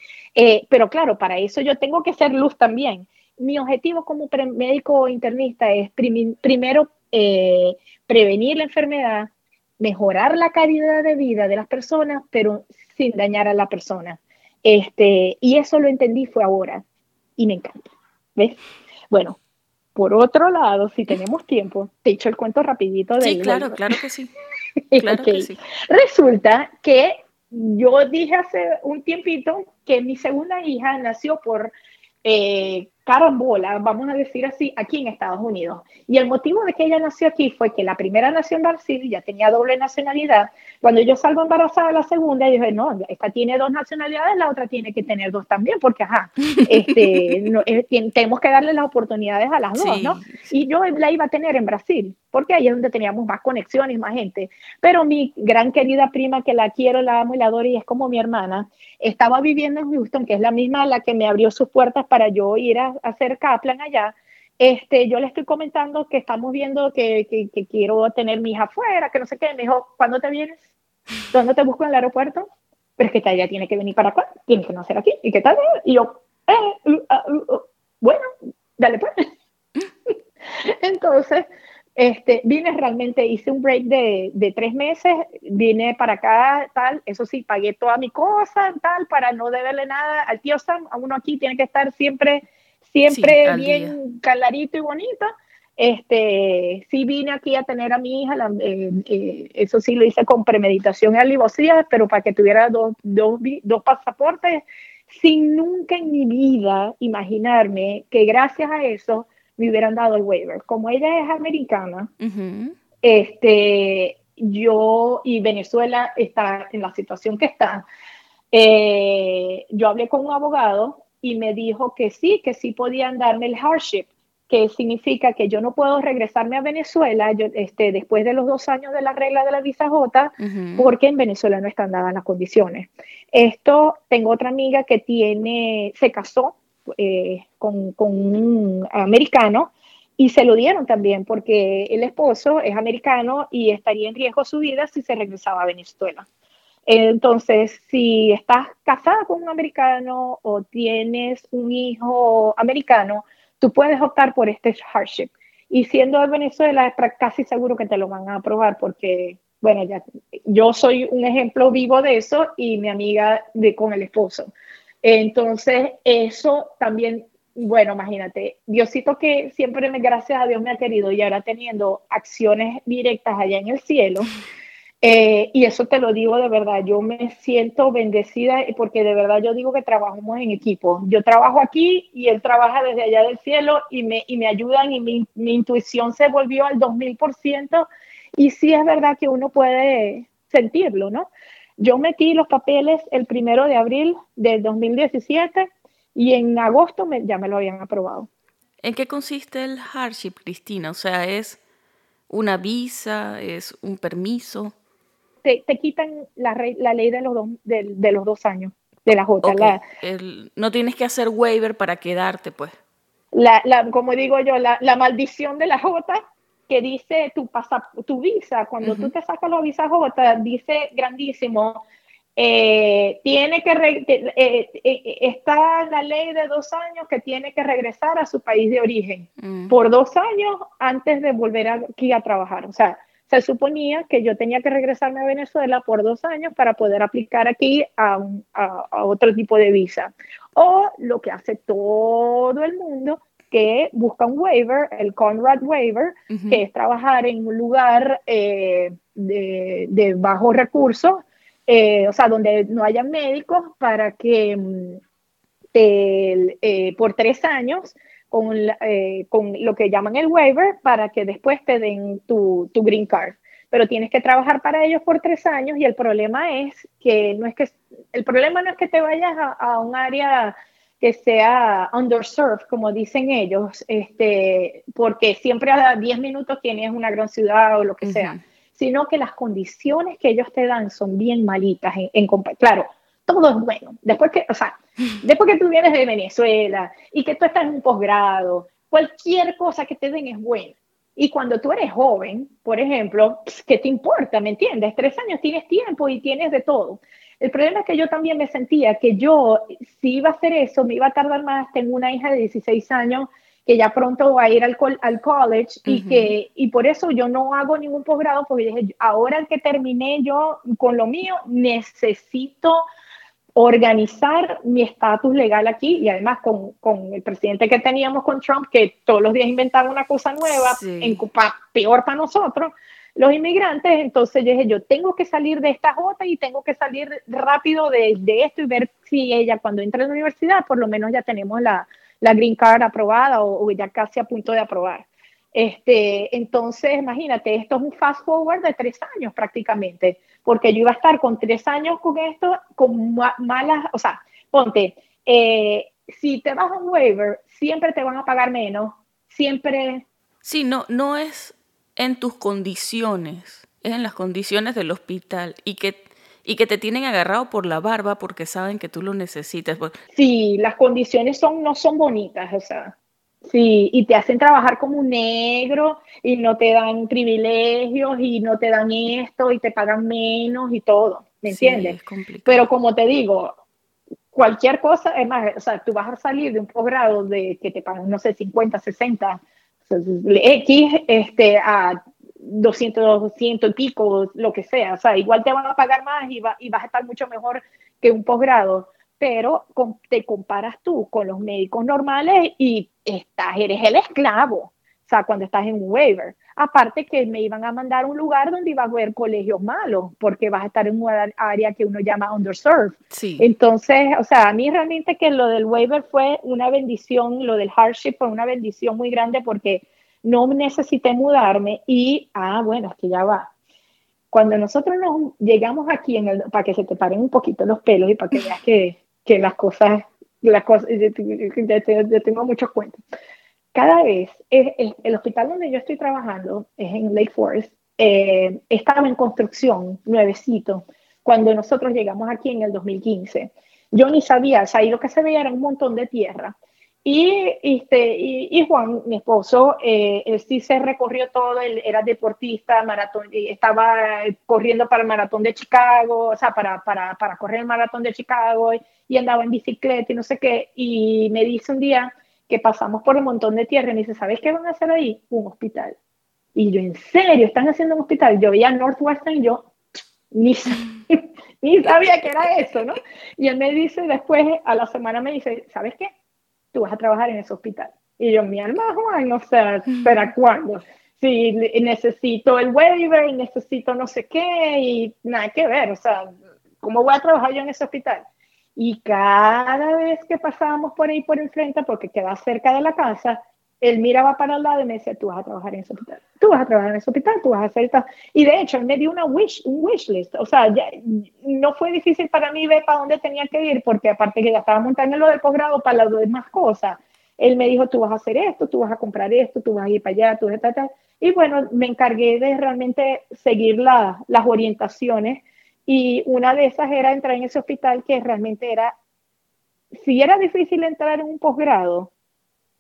pero claro, para eso yo tengo que ser luz también mi objetivo como médico internista es primero eh, prevenir la enfermedad, mejorar la calidad de vida de las personas, pero sin dañar a la persona. Este, y eso lo entendí fue ahora y me encanta. ¿Ves? Bueno, por otro lado, si tenemos tiempo, te echo el cuento rapidito de Sí, claro, claro que sí. <laughs> Claro que sí. Resulta que yo dije hace un tiempito que mi segunda hija nació por eh, carambola, vamos a decir así, aquí en Estados Unidos. Y el motivo de que ella nació aquí fue que la primera nació en Brasil y ya tenía doble nacionalidad. Cuando yo salgo embarazada la segunda, yo dije, no, esta tiene dos nacionalidades, la otra tiene que tener dos también, porque ajá, <laughs> este, eh, tenemos que darle las oportunidades a las dos, ¿no? Y yo la iba a tener en Brasil, porque ahí es donde teníamos más conexiones, más gente. Pero mi gran querida prima, que la quiero, la amo y la adoro y es como mi hermana, estaba viviendo en Houston, que es la misma la que me abrió sus puertas para yo ir a hacer Kaplan allá, este, yo le estoy comentando que estamos viendo que, que, quiero tener mi hija afuera, que no sé qué. Me dijo, ¿cuándo te vienes? ¿Dónde te busco en el aeropuerto? Pero es que ella tiene que venir para acá, tiene que nacer aquí. ¿Y qué tal? Y yo, eh, uh, uh, uh, bueno, dale pues. <laughs> Entonces, este, vine realmente, hice un break de, de, tres meses, vine para acá, tal, eso sí, pagué toda mi cosa, tal, para no deberle nada al tío Sam, a uno aquí tiene que estar siempre siempre bien clarito y bonito. Este, sí vine aquí a tener a mi hija, eh, eh, eso sí lo hice con premeditación y alivosía, pero para que tuviera dos, dos, dos, pasaportes, sin nunca en mi vida imaginarme que gracias a eso me hubieran dado el waiver. Como ella es americana, este, yo y Venezuela está en la situación que está, eh, yo hablé con un abogado y me dijo que sí, que sí podían darme el hardship, que significa que yo no puedo regresarme a Venezuela yo, este, después de los dos años de la regla de la visa J, porque en Venezuela no están dadas las condiciones. Esto, tengo otra amiga que tiene, se casó eh, con, con un americano y se lo dieron también porque el esposo es americano y estaría en riesgo su vida si se regresaba a Venezuela. Entonces, si estás casada con un americano o tienes un hijo americano, tú puedes optar por este hardship. Y siendo de Venezuela, casi seguro que te lo van a aprobar porque, bueno, ya, yo soy un ejemplo vivo de eso y mi amiga de, con el esposo. Entonces, eso también, bueno, imagínate, Diosito que siempre, gracias a Dios, me ha querido y ahora teniendo acciones directas allá en el cielo. Eh, y eso te lo digo de verdad, yo me siento bendecida porque de verdad yo digo que trabajamos en equipo. Yo trabajo aquí y él trabaja desde allá del cielo y me, y me ayudan y mi, mi intuición se volvió al 2000% y sí es verdad que uno puede sentirlo, ¿no? Yo metí los papeles el primero de abril del 2017 y en agosto me, ya me lo habían aprobado. ¿En qué consiste el hardship, Cristina? O sea, ¿es una visa? ¿Es un permiso? Te, quitan la, la, ley de los, dos, de, los dos años, de la J. no tienes que hacer waiver para quedarte, pues. La, la, como digo yo, la, la, maldición de la J que dice tu, pasa, tu visa, cuando tú te sacas la visa J, dice grandísimo, eh, tiene que eh, eh, está la ley de dos años que tiene que regresar a su país de origen mm. por dos años antes de volver aquí a trabajar. O sea, se suponía que yo tenía que regresarme a Venezuela por dos años para poder aplicar aquí a, otro tipo de visa. O lo que hace todo el mundo, que busca un waiver, el Conrad Waiver, que es trabajar en un lugar eh, de, de bajos recursos, eh, o sea, donde no haya médicos para que mm, eh, por tres años con, eh, con lo que llaman el waiver para que después te den tu, tu green card pero tienes que trabajar para ellos por tres años y el problema es que no es que el problema no es que te vayas a, un área que sea underserved, como dicen ellos, este, porque siempre a 10 minutos tienes una gran ciudad o lo que sea, sino que las condiciones que ellos te dan son bien malitas. En, en, claro, todo es bueno. Después que, o sea, <laughs> después que tú vienes de Venezuela y que tú estás en un posgrado, cualquier cosa que te den es buena. Y cuando tú eres joven, por ejemplo, ¿qué te importa? ¿Me entiendes? Tres años tienes tiempo y tienes de todo. El problema es que yo también me sentía que yo, si iba a hacer eso, me iba a tardar más. Tengo una hija de 16 años que ya pronto va a ir al, al college y que y por eso yo no hago ningún posgrado porque dije, ahora que terminé yo con lo mío, necesito organizar mi estatus legal aquí y además con, con, el presidente que teníamos con Trump, que todos los días inventaba una cosa nueva, en, peor para nosotros, los inmigrantes, entonces yo dije, yo tengo que salir de esta jota y tengo que salir rápido de, de, esto y ver si ella cuando entra a la universidad, por lo menos ya tenemos la, la green card aprobada o, ya casi a punto de aprobar. Este, entonces, imagínate, esto es un fast forward de tres años prácticamente, porque yo iba a estar con tres años con esto, con malas, o sea, ponte, eh, si te vas a un waiver, siempre te van a pagar menos, siempre... Sí, no, no es en tus condiciones, es en las condiciones del hospital y que y que te tienen agarrado por la barba porque saben que tú lo necesitas. Sí, las condiciones son, no son bonitas, o sea, sí, y te hacen trabajar como un negro y no te dan privilegios y no te dan esto y te pagan menos y todo, ¿me entiendes? Pero como te digo, cualquier cosa, es más, o sea, tú vas a salir de un posgrado de que te pagan, no sé, 50, 60, X, este, a 200, 200 y pico, lo que sea. O sea, igual te van a pagar más y, y vas a estar mucho mejor que un posgrado, pero te comparas tú con los médicos normales y estás, eres el esclavo. O sea, cuando estás en un waiver. Aparte que me iban a mandar a un lugar donde iba a haber colegios malos, porque vas a estar en una área que uno llama underserved. Sí. Entonces, o sea, a mí realmente que lo del waiver fue una bendición, lo del hardship fue una bendición muy grande porque no necesité mudarme y, ah, bueno, es que ya va. Cuando nosotros nos llegamos aquí, en el, para que se te paren un poquito los pelos y para que veas que, que las cosas, las cosas, yo, tengo muchos cuentos. Cada vez, el hospital donde yo estoy trabajando es en Lake Forest, eh, estaba en construcción, nuevecito, cuando nosotros llegamos aquí en el 2015. Yo ni sabía, o sea, ahí lo que se veía era un montón de tierra. Y, este, y, Juan, mi esposo, eh, él sí se recorrió todo, él era deportista, maratón, estaba corriendo para el maratón de Chicago, o sea, para, para, para correr el maratón de Chicago, y, andaba en bicicleta y no sé qué, y me dice un día que pasamos por un montón de tierra y me dice, ¿sabes qué van a hacer ahí? Un hospital. Y yo, ¿en serio? ¿Están haciendo un hospital? Yo veía Northwestern y yo, ni, <laughs> ni sabía que era eso, ¿no? Y él me dice después, a la semana me dice, ¿sabes qué? Tú vas a trabajar en ese hospital. Y yo, mi alma, Juan, no sé, ¿para cuándo? Si necesito el waiver, necesito no sé qué, y nada que ver, o sea, ¿cómo voy a trabajar yo en ese hospital? Y cada vez que pasábamos por ahí por enfrente, porque queda cerca de la casa, él miraba para el lado y me decía, tú vas a trabajar en ese hospital, tú vas a trabajar en ese hospital, tú vas a hacer esto. Y de hecho, él me dio una wish, un wish list. O sea, ya, no fue difícil para mí ver para dónde tenía que ir, porque aparte que ya estaba montando lo del posgrado para las demás cosas, él me dijo, tú vas a hacer esto, tú vas a comprar esto, tú vas a ir para allá, tú vas a tal, Y bueno, me encargué de realmente seguir las orientaciones. Y una de esas era entrar en ese hospital que realmente era, si era difícil entrar en un posgrado,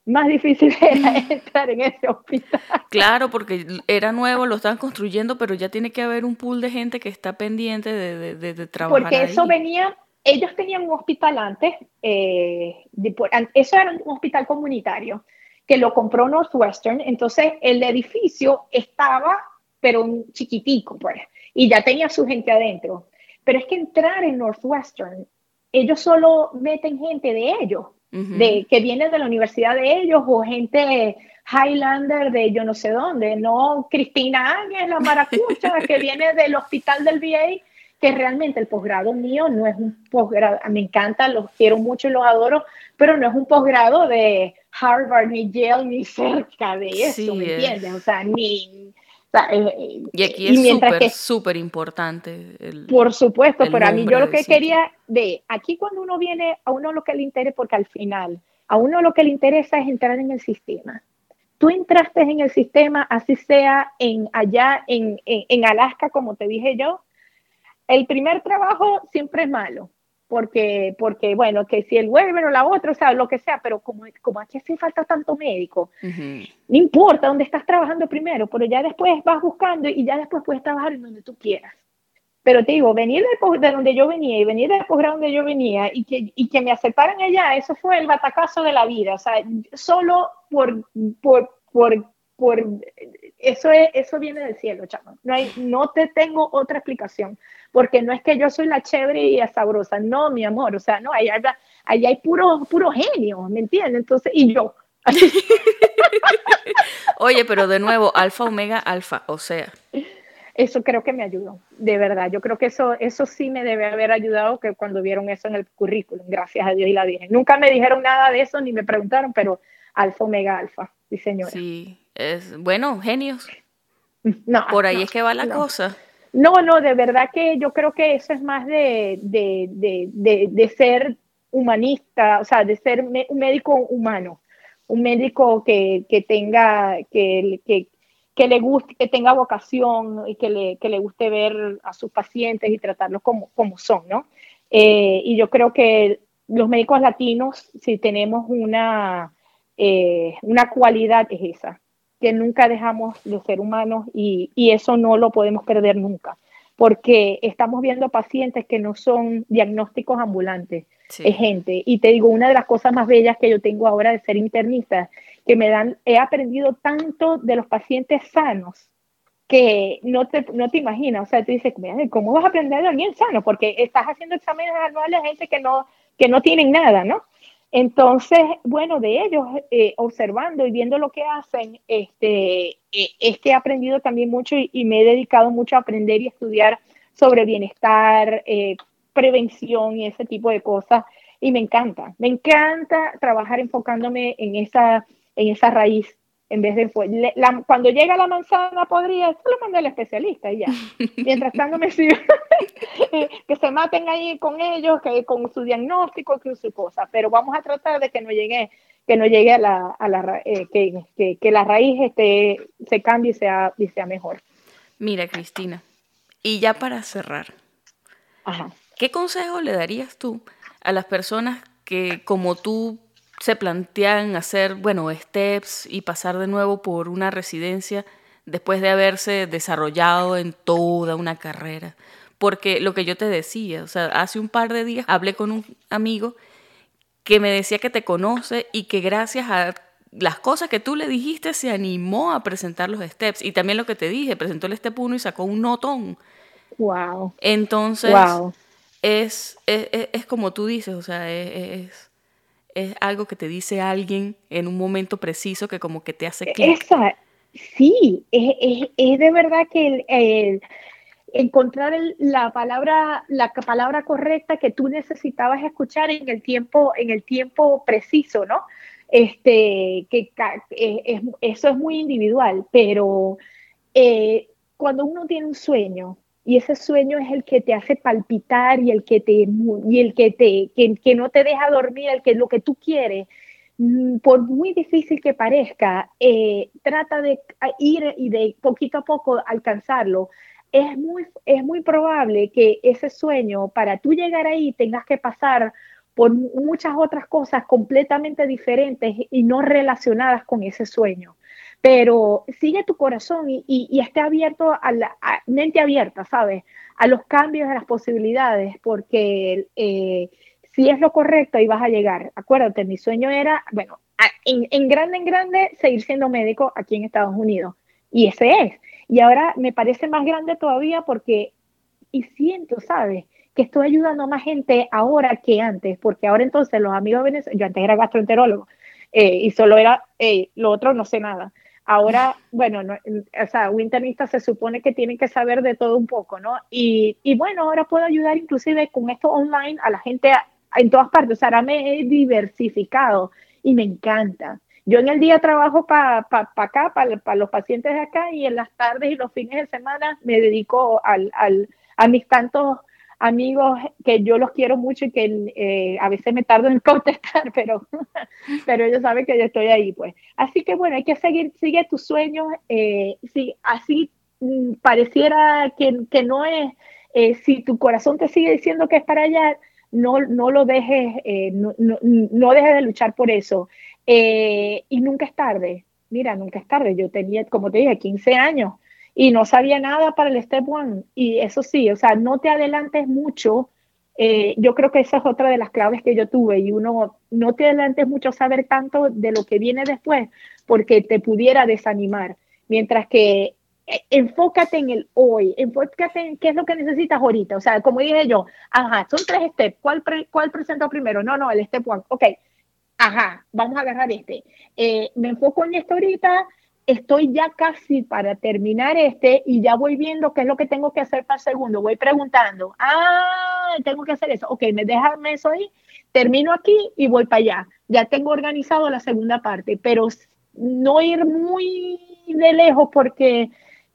más difícil <laughs> era <laughs> entrar en ese hospital. Claro, porque era nuevo, lo estaban construyendo, pero ya tiene que haber un pool de gente que está pendiente de, de, de, trabajar. Porque eso venía, ellos tenían un hospital antes, eh, eso era un hospital comunitario, que lo compró Northwestern, entonces el edificio estaba, pero un chiquitico, pues, y ya tenía su gente adentro. Pero es que entrar en Northwestern, ellos solo meten gente de ellos de, que viene de la universidad de ellos o gente Highlander de yo no sé dónde, no Cristina Áñez, la maracucha <laughs> que viene del hospital del VA, que realmente el posgrado mío no es un posgrado, me encanta, los quiero mucho y los adoro, pero no es un posgrado de Harvard ni Yale ni cerca de eso, ¿me entiendes? O sea, ni eh, y aquí es súper, súper importante. por supuesto, pero a mí yo lo que quería de aquí cuando uno viene, a uno lo que le interesa, porque al final, a uno lo que le interesa es entrar en el sistema. Tú entraste en el sistema, así sea en allá en, en Alaska, como te dije yo. El primer trabajo siempre es malo, porque, porque bueno, que si el waiver o la otra, o sea, lo que sea, pero como, como aquí hace falta tanto médico, no importa dónde estás trabajando primero, pero ya después vas buscando y ya después puedes trabajar en donde tú quieras. Pero te digo, venir de, de donde yo venía y venir de posgrado donde yo venía y que, y que me aceptaran allá, eso fue el batacazo de la vida. O sea, solo por, por, por, por eso, es, eso viene del cielo, chamo. No, hay, no te tengo otra explicación porque no es que yo soy la chévere y la sabrosa, no, mi amor, o sea, no, ahí, ahí hay puro, puro genio, ¿me entiendes? Entonces, y yo. <laughs> Oye, pero de nuevo, alfa, omega, alfa, o sea. eso creo que me ayudó, de verdad. Yo creo que eso, eso sí me debe haber ayudado que cuando vieron eso en el currículum, gracias a Dios y la Virgen. Nunca me dijeron nada de eso ni me preguntaron, pero alfa, omega, alfa, sí señora. Sí, es, bueno, genios. No, Por ahí es que va la cosa. No, no, de verdad que yo creo que eso es más de, de, de, de ser humanista, o sea, de ser un médico humano, un médico que, que tenga, que, que, que le guste, que tenga vocación y que le, que le guste ver a sus pacientes y tratarlos como, como son, ¿no? Eh, y yo creo que los médicos latinos, si tenemos una, eh, una cualidad, es esa, que nunca dejamos de ser humanos y, y eso no lo podemos perder nunca, porque estamos viendo pacientes que no son diagnósticos ambulantes, es gente. Y te digo, una de las cosas más bellas que yo tengo ahora de ser internista que me dan, he aprendido tanto de los pacientes sanos que no te, no te imaginas, o sea, tú dices, ¿cómo vas a aprender de alguien sano? Porque estás haciendo exámenes anuales a gente que no, que no tienen nada, ¿no? Entonces, bueno, de ellos, eh, observando y viendo lo que hacen, este, eh, es que he aprendido también mucho y, me he dedicado mucho a aprender y estudiar sobre bienestar, eh, prevención y ese tipo de cosas. Y me encanta, me encanta trabajar enfocándome en esa en esa raíz en vez de cuando llega la manzana podría solo mandar al especialista y ya. Mientras <laughs> tanto me sigo <laughs> que se maten ahí con ellos que con su diagnóstico que su cosa. Pero vamos a tratar de que no llegue que no llegue a la, a la eh, que, que, la raíz este, se cambie y sea, y sea mejor. Mira Cristina y ya para cerrar ¿qué consejo le darías tú a las personas que como tú se plantean hacer, bueno, steps y pasar de nuevo por una residencia después de haberse desarrollado en toda una carrera. Porque lo que yo te decía, o sea, hace un par de días hablé con un amigo que me decía que te conoce y que gracias a las cosas que tú le dijiste se animó a presentar los steps. Y también lo que te dije, presentó el step 1 y sacó un notón. Wow. Entonces, Es, es, es, como tú dices, o sea, es es algo que te dice alguien en un momento preciso que como que te hace clic. Sí, es, es, de verdad que el, encontrar la palabra la palabra correcta que tú necesitabas escuchar en el tiempo en el tiempo preciso, ¿no? Este que es, eso es muy individual, pero eh, cuando uno tiene un sueño y ese sueño es el que te hace palpitar y el que te y el que te que, no te deja dormir el que lo que tú quieres. Mm, por muy difícil que parezca eh, trata de ir y de poquito a poco alcanzarlo. Es muy es muy probable que ese sueño para tú llegar ahí tengas que pasar por muchas otras cosas completamente diferentes y no relacionadas con ese sueño pero sigue tu corazón y, y, esté abierto a la mente abierta, ¿sabes? A los cambios, a las posibilidades, porque eh, si es lo correcto ahí vas a llegar. Acuérdate, mi sueño era, bueno, en, en, grande, en grande, seguir siendo médico aquí en Estados Unidos. Y ese es. Y ahora me parece más grande todavía porque, y siento, ¿sabes? Que estoy ayudando a más gente ahora que antes, porque ahora entonces los amigos venezolanos, yo antes era gastroenterólogo eh, y solo era, eh, lo otro no sé nada Ahora, bueno, o sea, un internista se supone que tiene que saber de todo un poco, ¿no? Y, y bueno, ahora puedo ayudar inclusive con esto online a la gente en todas partes. O sea, ahora me he diversificado y me encanta. Yo en el día trabajo para pa, acá, para los pacientes de acá, y en las tardes y los fines de semana me dedico al, al, a mis tantos amigos que yo los quiero mucho y que eh, a veces me tardo en <laughs> contestar, pero, pero ellos saben que yo estoy ahí, pues. Así que bueno, hay que seguir, sigue tus sueños, eh, si así mm, pareciera que, que, no es, eh, si tu corazón te sigue diciendo que es para allá, no, no lo dejes, no, no, no, dejes de luchar por eso. y nunca es tarde, mira, nunca es tarde, yo tenía, como te dije, 15 años y no sabía nada para el Step One. Y eso sí, o sea, no te adelantes mucho. Eh, yo creo que esa es otra de las claves que yo tuve y uno no te adelantes mucho saber tanto de lo que viene después porque te pudiera desanimar. Mientras que eh, enfócate en el hoy, enfócate en qué es lo que necesitas ahorita. O sea, como dije yo, ajá, son tres steps. ¿Cuál, cuál presento primero? No, no, el step one. Ok, ajá, vamos a agarrar este. Eh, me enfoco en esto ahorita, estoy ya casi para terminar este y ya voy viendo qué es lo que tengo que hacer para el segundo. Voy preguntando, ah, tengo que hacer eso. Ok, me déjame eso ahí, termino aquí y voy para allá. Ya tengo organizado la segunda parte, pero no ir muy de lejos porque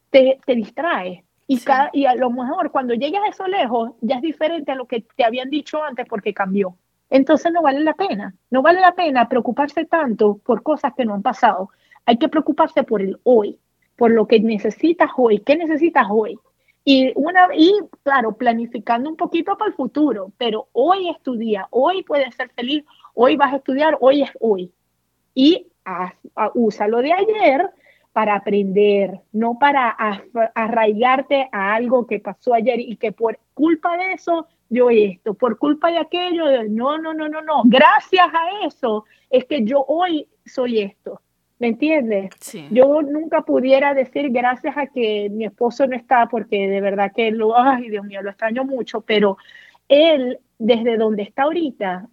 te, te distrae. Y, cada, y a lo mejor cuando llegas a eso lejos ya es diferente a lo que te habían dicho antes porque cambió. Entonces no vale la pena, no vale la pena preocuparse tanto por cosas que no han pasado hay que preocuparse por el hoy, por lo que necesitas hoy. ¿Qué necesitas hoy? Y, una, y claro, planificando un poquito para el futuro, pero hoy es tu día, hoy puedes ser feliz, hoy vas a estudiar, hoy es hoy. Y usa lo de ayer para aprender, no para arraigarte a algo que pasó ayer y que por culpa de eso yo esto, por culpa de aquello, no, no, no, no, no. Gracias a eso es que yo hoy soy esto. ¿Me entiendes? Yo nunca pudiera decir gracias a que mi esposo no está, porque de verdad que lo, ay Dios mío, lo extraño mucho, pero él, desde donde está ahorita,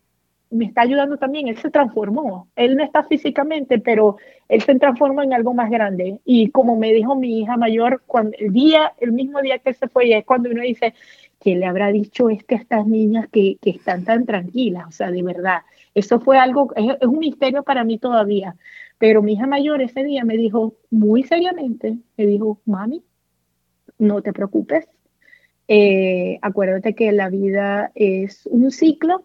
me está ayudando también. Él se transformó. Él no está físicamente, pero él se transformó en algo más grande. Y como me dijo mi hija mayor, cuando el día, el mismo día que se fue, es cuando uno dice, ¿qué le habrá dicho este a estas niñas que, que están tan tranquilas? O sea, de verdad, eso fue algo, es un misterio para mí todavía pero mi hija mayor ese día me dijo muy seriamente, me dijo, mami, no te preocupes, eh, acuérdate que la vida es un ciclo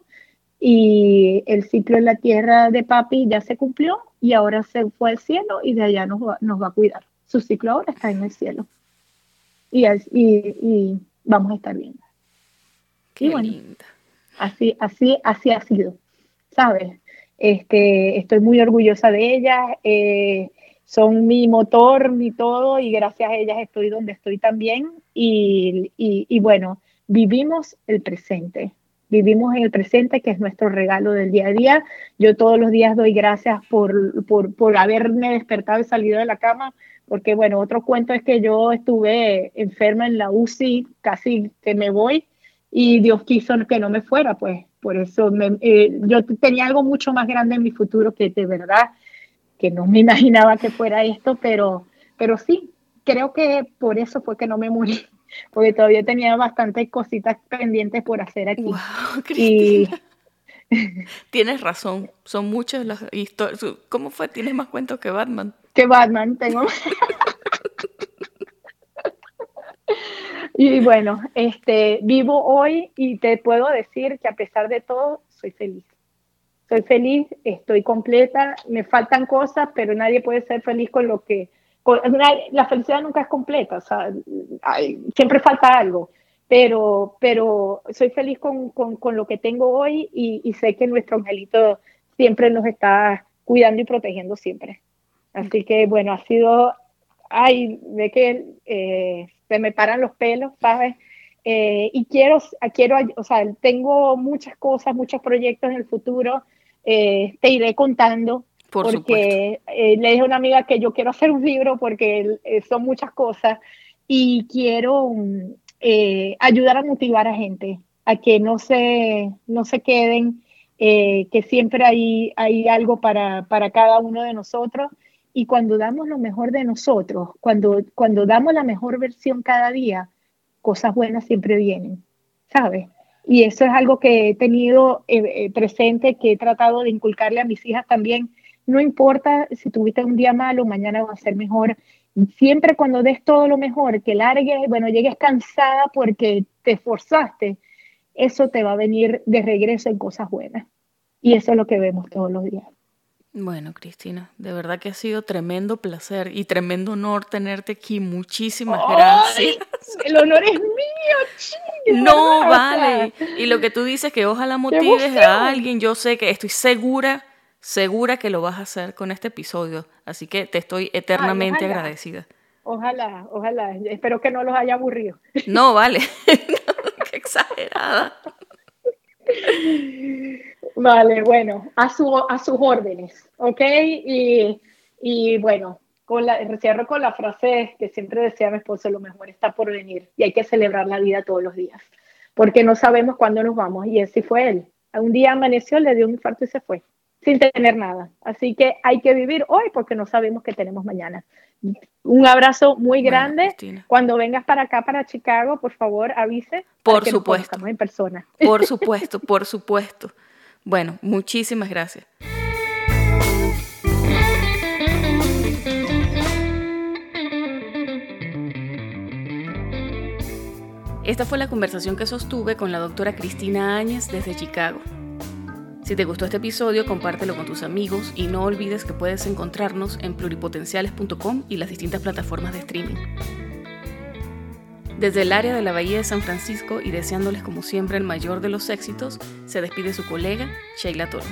y el ciclo en la tierra de papi ya se cumplió y ahora se fue al cielo y de allá nos va, nos va a cuidar. Su ciclo ahora está en el cielo. Y, y, vamos a estar bien. Qué y así, así, así ha sido, ¿sabes? Este, estoy muy orgullosa de ellas, eh, son mi motor, mi todo, y gracias a ellas estoy donde estoy también. Y, y, bueno, vivimos el presente, vivimos en el presente, que es nuestro regalo del día a día. Yo todos los días doy gracias por, por, por haberme despertado y salido de la cama, porque bueno, otro cuento es que yo estuve enferma en la UCI, casi que me voy, y Dios quiso que no me fuera, pues por eso eh, yo tenía algo mucho más grande en mi futuro que de verdad que no me <laughs> imaginaba que fuera esto, pero, pero sí, creo que por eso fue que no me morí, <laughs> porque todavía tenía bastantes cositas pendientes por hacer aquí. Wow, y... <laughs> Tienes razón, son muchas las historias. ¿Cómo fue? ¿Tienes más cuentos que Batman? Que Batman, tengo. Y bueno, este, vivo hoy y te puedo decir que a pesar de todo, soy feliz. Soy feliz, estoy completa, me faltan cosas, pero nadie puede ser feliz con lo que... la felicidad nunca es completa, siempre falta algo, pero, pero soy feliz con, con, con lo que tengo hoy y, y, sé que nuestro angelito siempre nos está cuidando y protegiendo siempre. Así que bueno, ha sido, ay, de que eh, se me paran los pelos, ¿sabes? Eh, y quiero, quiero, o sea, tengo muchas cosas, muchos proyectos en el futuro, eh, te iré contando. Por porque eh, le dije a una amiga que yo quiero hacer un libro porque son muchas cosas y quiero ayudar a motivar a gente a que no se, no se queden, que siempre hay, hay algo para, para cada uno de nosotros y cuando damos lo mejor de nosotros, cuando, cuando damos la mejor versión cada día, cosas buenas siempre vienen, ¿sabes? Y eso es algo que he tenido eh, eh, presente, que he tratado de inculcarle a mis hijas también. No importa si tuviste un día malo, mañana va a ser mejor. Siempre cuando des todo lo mejor, que largues, bueno, llegues cansada porque te esforzaste, eso te va a venir de regreso en cosas buenas. Y eso es lo que vemos todos los días. Bueno, Cristina, de verdad que ha sido tremendo placer y tremendo honor tenerte aquí. Muchísimas gracias. El honor es mío, No, vale. Y lo que tú dices, que ojalá motives a alguien, yo sé que estoy segura, segura que lo vas a hacer con este episodio. Así que te estoy eternamente agradecida. Ojalá, ojalá. Espero que no los haya aburrido. No, vale. <laughs> <laughs> Qué exagerada. Vale, bueno, a, su, a sus órdenes, ¿ok? Y, y bueno, con la, cierro con la frase que siempre decía mi esposo, lo mejor está por venir y hay que celebrar la vida todos los días, porque no sabemos cuándo nos vamos y así fue él. Un día amaneció, le dio un infarto y se fue. sin tener nada. Así que hay que vivir hoy porque no sabemos qué tenemos mañana. Un abrazo muy grande. Cuando vengas para acá, para Chicago, por favor, avise. Por supuesto. en persona. Por <laughs> supuesto, por supuesto. Bueno, muchísimas gracias. Esta fue la conversación que sostuve con la doctora Cristina Áñez desde Chicago. Si te gustó este episodio, compártelo con tus amigos y no olvides que puedes encontrarnos en pluripotenciales.com y las distintas plataformas de streaming. Desde el área de la Bahía de San Francisco y deseándoles como siempre el mayor de los éxitos, se despide su colega Sheila Toro.